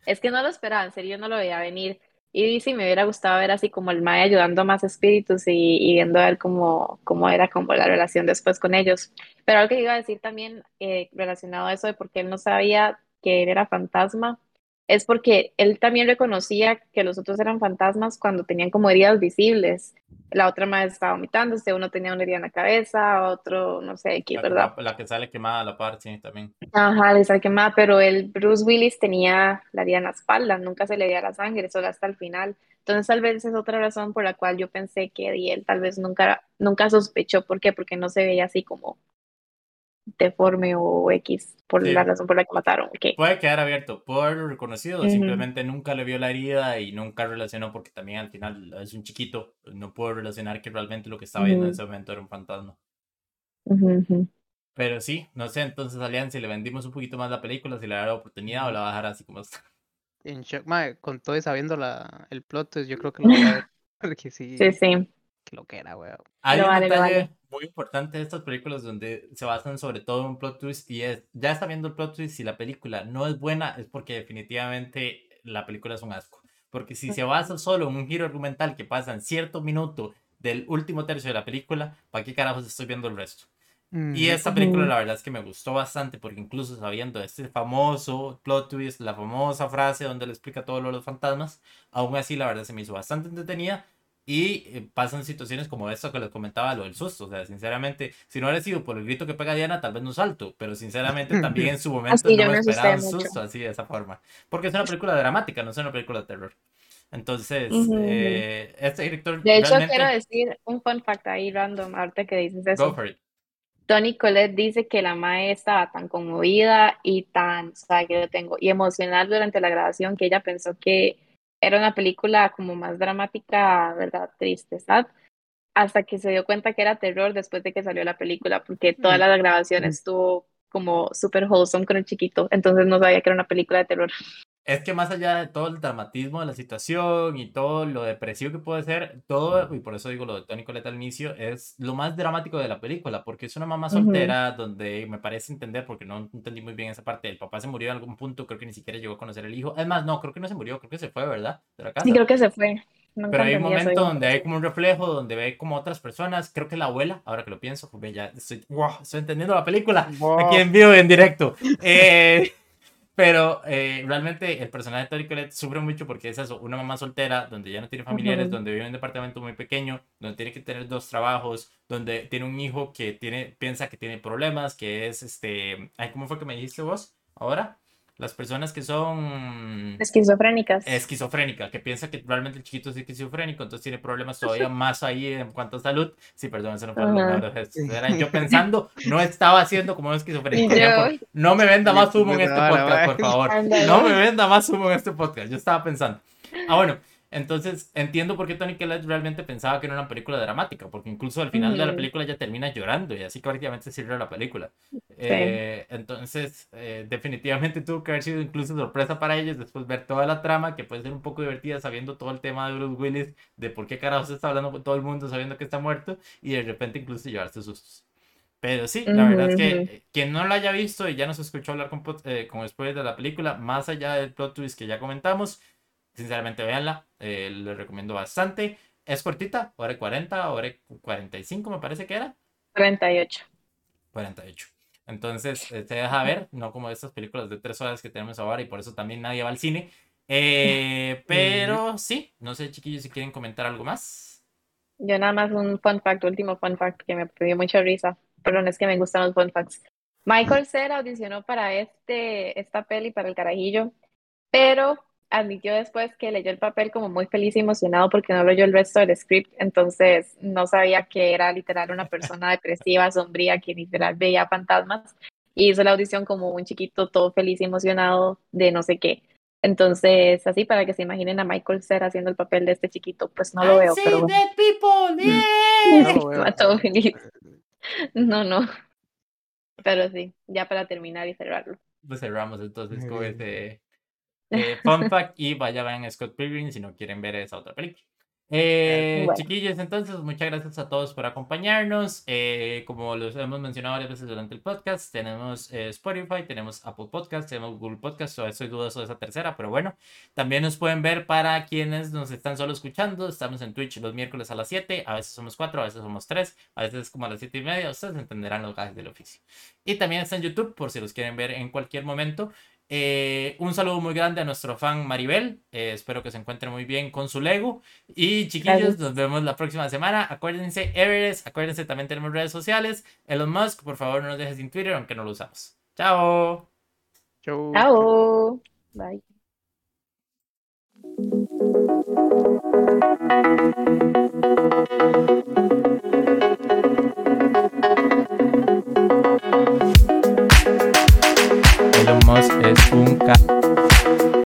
es que no lo esperaba, en serio no lo veía venir. Y sí, me hubiera gustado ver así como el Mae ayudando a más espíritus y, y viendo a ver cómo, cómo era como la relación después con ellos. Pero algo que iba a decir también eh, relacionado a eso de por qué él no sabía que él era fantasma, es porque él también reconocía que los otros eran fantasmas cuando tenían como heridas visibles. La otra Mae estaba vomitándose, uno tenía una herida en la cabeza, otro, no sé, aquí, La ¿verdad? la que sale quemada a la par, sí, también. Ajá, le saqué más, pero el Bruce Willis tenía la herida en la espalda, nunca se le veía la sangre, solo hasta el final. Entonces, tal vez es otra razón por la cual yo pensé que él tal vez nunca, nunca sospechó. ¿Por qué? Porque no se veía así como deforme o X, por Sí. la razón por la que mataron. ok. Puede quedar abierto, puede haberlo reconocido, Ujú. simplemente nunca le vio la herida y nunca relacionó porque también al final es un chiquito, no puedo relacionar que realmente lo que estaba viendo en Ujú. ese momento era un fantasma. Ujú, ujú. Pero sí, no sé, entonces Alian, si le vendimos un poquito más la película, si le da la oportunidad o la va a dejar así como está. En shock, mae, con todo y sabiendo la, el plot, twist, yo creo que lo voy a ver. Porque sí, Sí, sí. Que lo que era, weón. Hay Lo un vale, detalle vale. muy importante de estas películas donde se basan sobre todo en un plot twist y es, ya está viendo el plot twist, si la película no es buena es porque definitivamente la película es un asco. Porque si se basa solo en un giro argumental que pasa en cierto minuto del último tercio de la película, ¿para qué carajos estoy viendo el resto? Y Ujú. esta película la verdad es que me gustó bastante porque incluso sabiendo este famoso plot twist, la famosa frase donde le explica todo lo de los fantasmas, aún así la verdad se me hizo bastante entretenida y eh, pasan situaciones como esto que les comentaba, lo del susto. O sea, sinceramente, si no hubiera sido por el grito que pega Diana, tal vez no salto, pero sinceramente también en su momento Así, no yo me esperaba un mucho. susto así de esa forma. Porque es una película dramática, no es una película de terror. Entonces, Ujú, ujú. eh, este director De hecho, realmente... quiero decir un fun fact ahí random, ahorita que dices Go eso. for it. Tony Collette dice que la mae estaba tan conmovida y tan, o sea, que lo tengo, y emocional durante la grabación que ella pensó que era una película como más dramática, ¿verdad? Triste, sad, hasta que se dio cuenta que era terror después de que salió la película, porque toda la grabación estuvo como súper wholesome con el chiquito, entonces no sabía que era una película de terror. Es que más allá de todo el dramatismo de la situación y todo lo depresivo que puede ser, todo, y por eso digo lo de Tony Colette al inicio, es lo más dramático de la película, porque es una mamá soltera donde me parece entender, porque no entendí muy bien esa parte, el papá se murió en algún punto, creo que ni siquiera llegó a conocer el hijo. Es más, no, creo que no se murió, creo que se fue, ¿verdad? De la casa. Sí, creo que se fue. Nunca Pero hay un eso, momento donde hay como un reflejo, donde ve como otras personas, creo que la abuela, ahora que lo pienso, ya estoy, wow, estoy entendiendo la película aquí en vivo y en directo. Eh, pero eh, realmente el personaje de Tori Collette sufre mucho porque es eso, una mamá soltera, donde ya no tiene familiares, donde vive en un departamento muy pequeño, donde tiene que tener dos trabajos, donde tiene un hijo que tiene, piensa que tiene problemas, que es este, ay, ¿cómo fue que me dijiste vos ahora? Las personas que son Esquizofrénicas. esquizofrénica, que piensa que realmente el chiquito es esquizofrénico, entonces tiene problemas todavía más ahí en cuanto a salud. Sí, perdón, eso no fue. Era yo pensando, no estaba haciendo como un esquizofrénico. Yo- No me venda más humo en este podcast, por favor. No me venda más humo en este podcast. Yo estaba pensando. Ah, bueno. Entonces entiendo por qué Tony Collette realmente pensaba que era una película dramática, porque incluso al final de la película ya termina llorando y así prácticamente sirve la película. Eh, entonces, eh, definitivamente tuvo que haber sido incluso sorpresa para ellos después ver toda la trama, que puede ser un poco divertida sabiendo todo el tema de Bruce Willis, de por qué carajo se está hablando con todo el mundo sabiendo que está muerto y de repente incluso llevarse sustos. Pero sí, la verdad es que eh, quien no la haya visto y ya nos escuchó hablar con, eh, con spoilers de la película, más allá del plot twist que ya comentamos, sinceramente véanla, eh, les recomiendo bastante. Es cortita, hora y 40, hora y 45 me parece que era. 38. 48. Entonces, eh, se deja ver, no como estas películas de tres horas que tenemos ahora y por eso también nadie va al cine. Eh, pero sí, no sé, chiquillos, si quieren comentar algo más. Yo nada más un fun fact, último fun fact que me dio mucha risa. Perdón, es que me gustan los fun facts. Michael Cera audicionó para este, esta peli, para el carajillo, pero admitió después que leyó el papel como muy feliz y emocionado porque no leyó el resto del script, entonces no sabía que era literal una persona depresiva, sombría, que literal veía fantasmas y hizo la audición como un chiquito todo feliz y emocionado de no sé qué. Entonces, así para que se imaginen a Michael Cera haciendo el papel de este chiquito, pues no lo I veo, pero dead people, yeah. No lo veo. Estaba todo feliz. No, no. Pero sí, ya para terminar y cerrarlo. Pues cerramos entonces con ese eh, fun fact y vaya vean Scott Pilgrim si no quieren ver esa otra película. Eh, Bueno. Chiquillos, entonces muchas gracias a todos por acompañarnos. Eh, como los hemos mencionado varias veces durante el podcast, tenemos eh, Spotify, tenemos Apple Podcast, tenemos Google Podcast, o estoy dudoso de esa tercera, pero bueno, también nos pueden ver para quienes nos están solo escuchando. Estamos en Twitch los miércoles a las 7, a veces somos 4, a veces somos 3, a veces como a las 7 y media. Ustedes entenderán los gajes del oficio. Y también está en YouTube por si los quieren ver en cualquier momento. Eh, un saludo muy grande a nuestro fan Maribel. Eh, espero que se encuentre muy bien con su Lego. Y chiquillos, Gracias. nos vemos la próxima semana. Acuérdense, Everest. Acuérdense, también tenemos redes sociales. Elon Musk, por favor, no nos dejes sin Twitter, aunque no lo usamos. Chao. Chau. Chao. Bye. Elon Musk es un ca